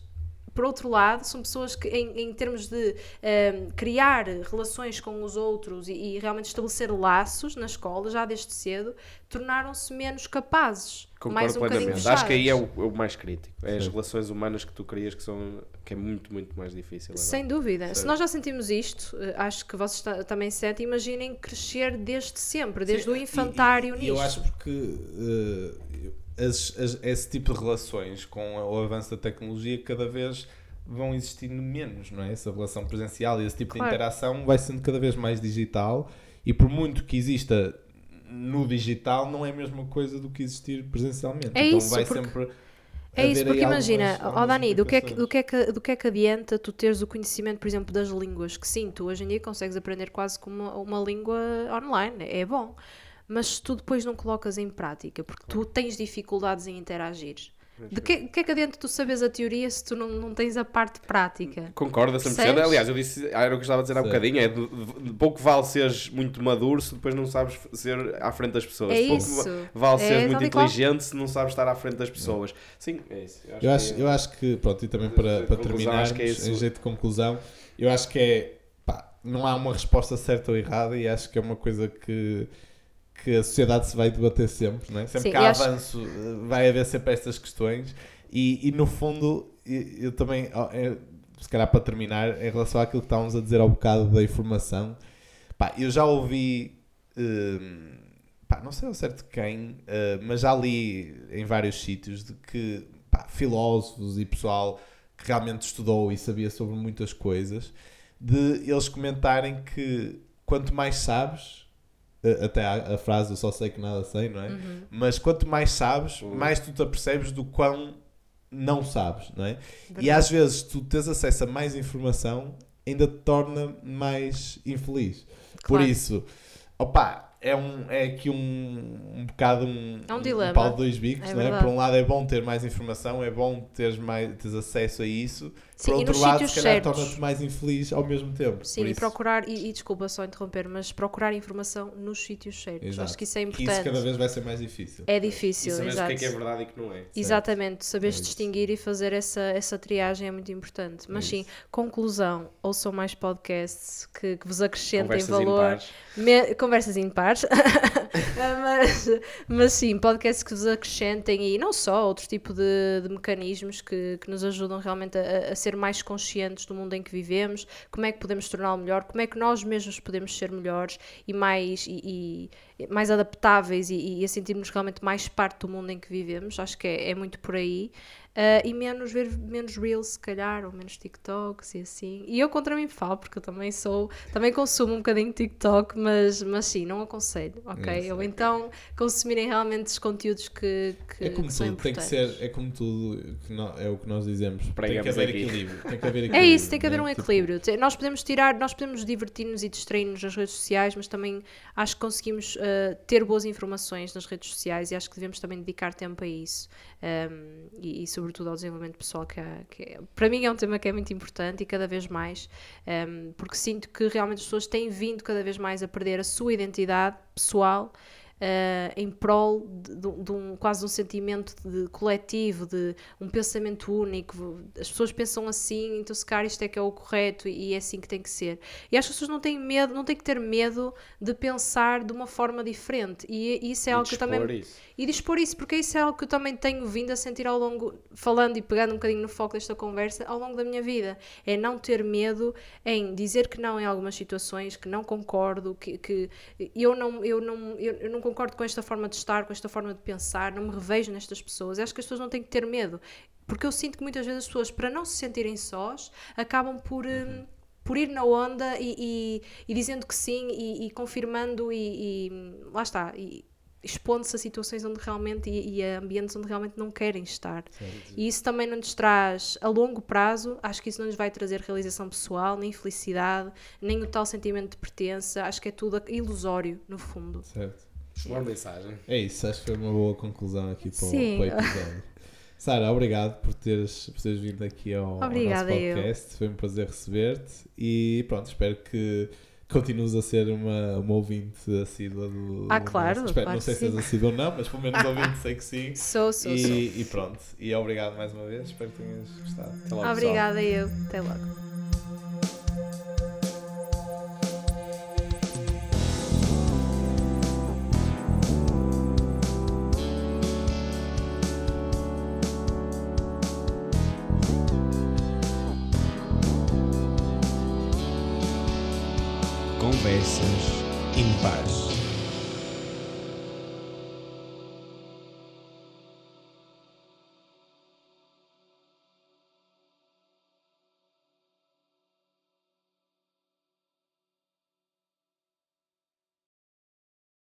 por outro lado, são pessoas que, em, em termos de eh, criar relações com os outros e, e realmente estabelecer laços na escola, já desde cedo, tornaram-se menos capazes. Concordo mais um bocadinho plenamente. Acho que aí é o, é o mais crítico. É as Sim. relações humanas que tu crias que, são, que é muito, muito mais difícil. agora. Sem dúvida. Se Certo. nós já sentimos isto, eh, acho que vocês ta- também sentem, imaginem crescer desde sempre, desde o Sim, infantário e- e nisto. Eu acho porque eh, as- as- esse tipo de relações com o avanço da tecnologia cada vez vão existindo menos, não é? Essa relação presencial e esse tipo Claro. de interação vai sendo cada vez mais digital e por muito que exista no digital não é a mesma coisa do que existir presencialmente. É então isso, vai porque- sempre É isso, porque imagina, ó algumas Dani, do que, é que, do, que é que, do que é que adianta tu teres o conhecimento, por exemplo, das línguas? Que sim, tu hoje em dia consegues aprender quase como uma, uma língua online, é bom. Mas se tu depois não colocas em prática, porque tu tens dificuldades em interagir, de que, de que é que adianta tu saberes a teoria se tu não, não tens a parte prática? Concordo a 100%. Percebes? Aliás, eu disse, era o que eu estava a dizer há Sim. bocadinho, é de, de- pouco vale seres muito maduro se depois não sabes ser à frente das pessoas. É pouco isso. vale É seres muito e qual. inteligente se não sabes estar à frente das pessoas. Sim, é isso. Eu acho, Eu acho, que, eu acho que, pronto, e também para, para terminar, acho que é em jeito de conclusão, eu acho que é, pá, não há uma resposta certa ou errada e acho que é uma coisa que, que a sociedade se vai debater sempre, não é? Sempre Sim, que há acho- avanço eh, vai haver sempre estas questões e, e no fundo, e- eu também, é, se calhar para terminar, em relação àquilo que estávamos a dizer ao bocado da informação, pá, eu já ouvi... hum, pá, não sei ao certo quem, eh, mas já li em vários sítios de que pá, filósofos e pessoal que realmente estudou e sabia sobre muitas coisas, de eles comentarem que quanto mais sabes, até a, a frase eu só sei que nada sei, não é? Uhum. Mas quanto mais sabes, Uhum. mais tu te apercebes do quão não sabes, não é? E Verdade. às vezes tu tens acesso a mais informação ainda te torna mais infeliz. Por Claro. isso, opa, é, um, é aqui um, um bocado um, É um dilema. pau de dois bicos, É não é? Por um lado é bom ter mais informação, é bom teres, mais, teres acesso a isso. Sim, Por e outro nos lado, sítios se calhar certos. torna-te mais infeliz ao mesmo tempo. Sim, e procurar, e, e desculpa só interromper, mas procurar informação nos sítios certos. Exato. Acho que isso é que importante. isso cada vez vai ser mais difícil. É difícil, o exato. que é que é verdade e que não é. Exatamente, saberes É distinguir e fazer essa, essa triagem é muito importante. Mas É sim, conclusão, ouçam mais podcasts que, que vos acrescentem Conversas valor. impares. Me- Conversas impares. mas, mas sim, podcasts que vos acrescentem e não só, outro tipo de, de mecanismos que, que nos ajudam realmente a, a ser mais conscientes do mundo em que vivemos, como é que podemos torná-lo melhor, como é que nós mesmos podemos ser melhores e mais, e, e- mais adaptáveis e, e a sentirmos realmente mais parte do mundo em que vivemos. Acho que é, é muito por aí. Ah, e menos ver menos reels se calhar ou menos TikToks e assim e eu contra mim falo porque eu também sou também consumo um bocadinho de TikTok mas, mas sim, não aconselho ok? Isso, ou ok. então consumirem realmente os conteúdos que, que, É como que são tudo, tem que ser, é como tudo, que nó- é o que nós dizemos. Tem que haver aqui. equilíbrio. Tem que haver É equilíbrio, isso, tem que haver né? um Tipo, equilíbrio. Nós podemos tirar, nós podemos divertir-nos e distrair-nos nas redes sociais, mas também acho que conseguimos uh, ter boas informações nas redes sociais e acho que devemos também dedicar tempo a isso um, e, e, sobretudo, ao desenvolvimento pessoal, que, que é- para mim é um tema que é muito importante e cada vez mais, um, porque sinto que realmente as pessoas têm vindo cada vez mais a perder a sua identidade pessoal. Eh, em prol de, de, de um, quase um sentimento de coletivo, de um pensamento único. As pessoas pensam assim, então se calhar isto é que é o correto e, e é assim que tem que ser. E acho que as pessoas não têm medo, não têm que ter medo de pensar de uma forma diferente. E, e isso é E algo que eu também isso. e dispor isso, porque isso é algo que eu também tenho vindo a sentir ao longo, falando e pegando um bocadinho no foco desta conversa, ao longo da minha vida. É não ter medo em dizer que não em algumas situações, que não concordo, que, que eu, não, eu, não, eu, eu não concordo com esta forma de estar, com esta forma de pensar, não me revejo nestas pessoas. Eu acho que as pessoas não têm que ter medo, porque eu sinto que muitas vezes as pessoas, para não se sentirem sós, acabam por. hum, por ir na onda e, e- e dizendo que sim e, e confirmando e, e lá está, e expondo-se a situações onde realmente e, e a ambientes onde realmente não querem estar. E isso também não nos traz, a longo prazo, acho que isso não nos vai trazer realização pessoal, nem felicidade, nem o tal sentimento de pertença, acho que é tudo ilusório, no fundo. Certo. Boa mensagem. É isso, acho que foi uma boa conclusão aqui para, o, Sim. para o episódio. Sara, obrigado por teres, por teres vindo aqui ao, ao nosso Obrigada, eu. podcast. Foi um prazer receber-te e pronto, espero que continues a ser uma, uma ouvinte assídua do. Ah, do claro, espero, claro não sei se és assídua ou não, mas pelo menos ouvinte sei que sim. Sou, sou, sou. E, e pronto, e obrigado mais uma vez, espero que tenhas gostado. Até logo, pessoal. Obrigada eu. Até logo.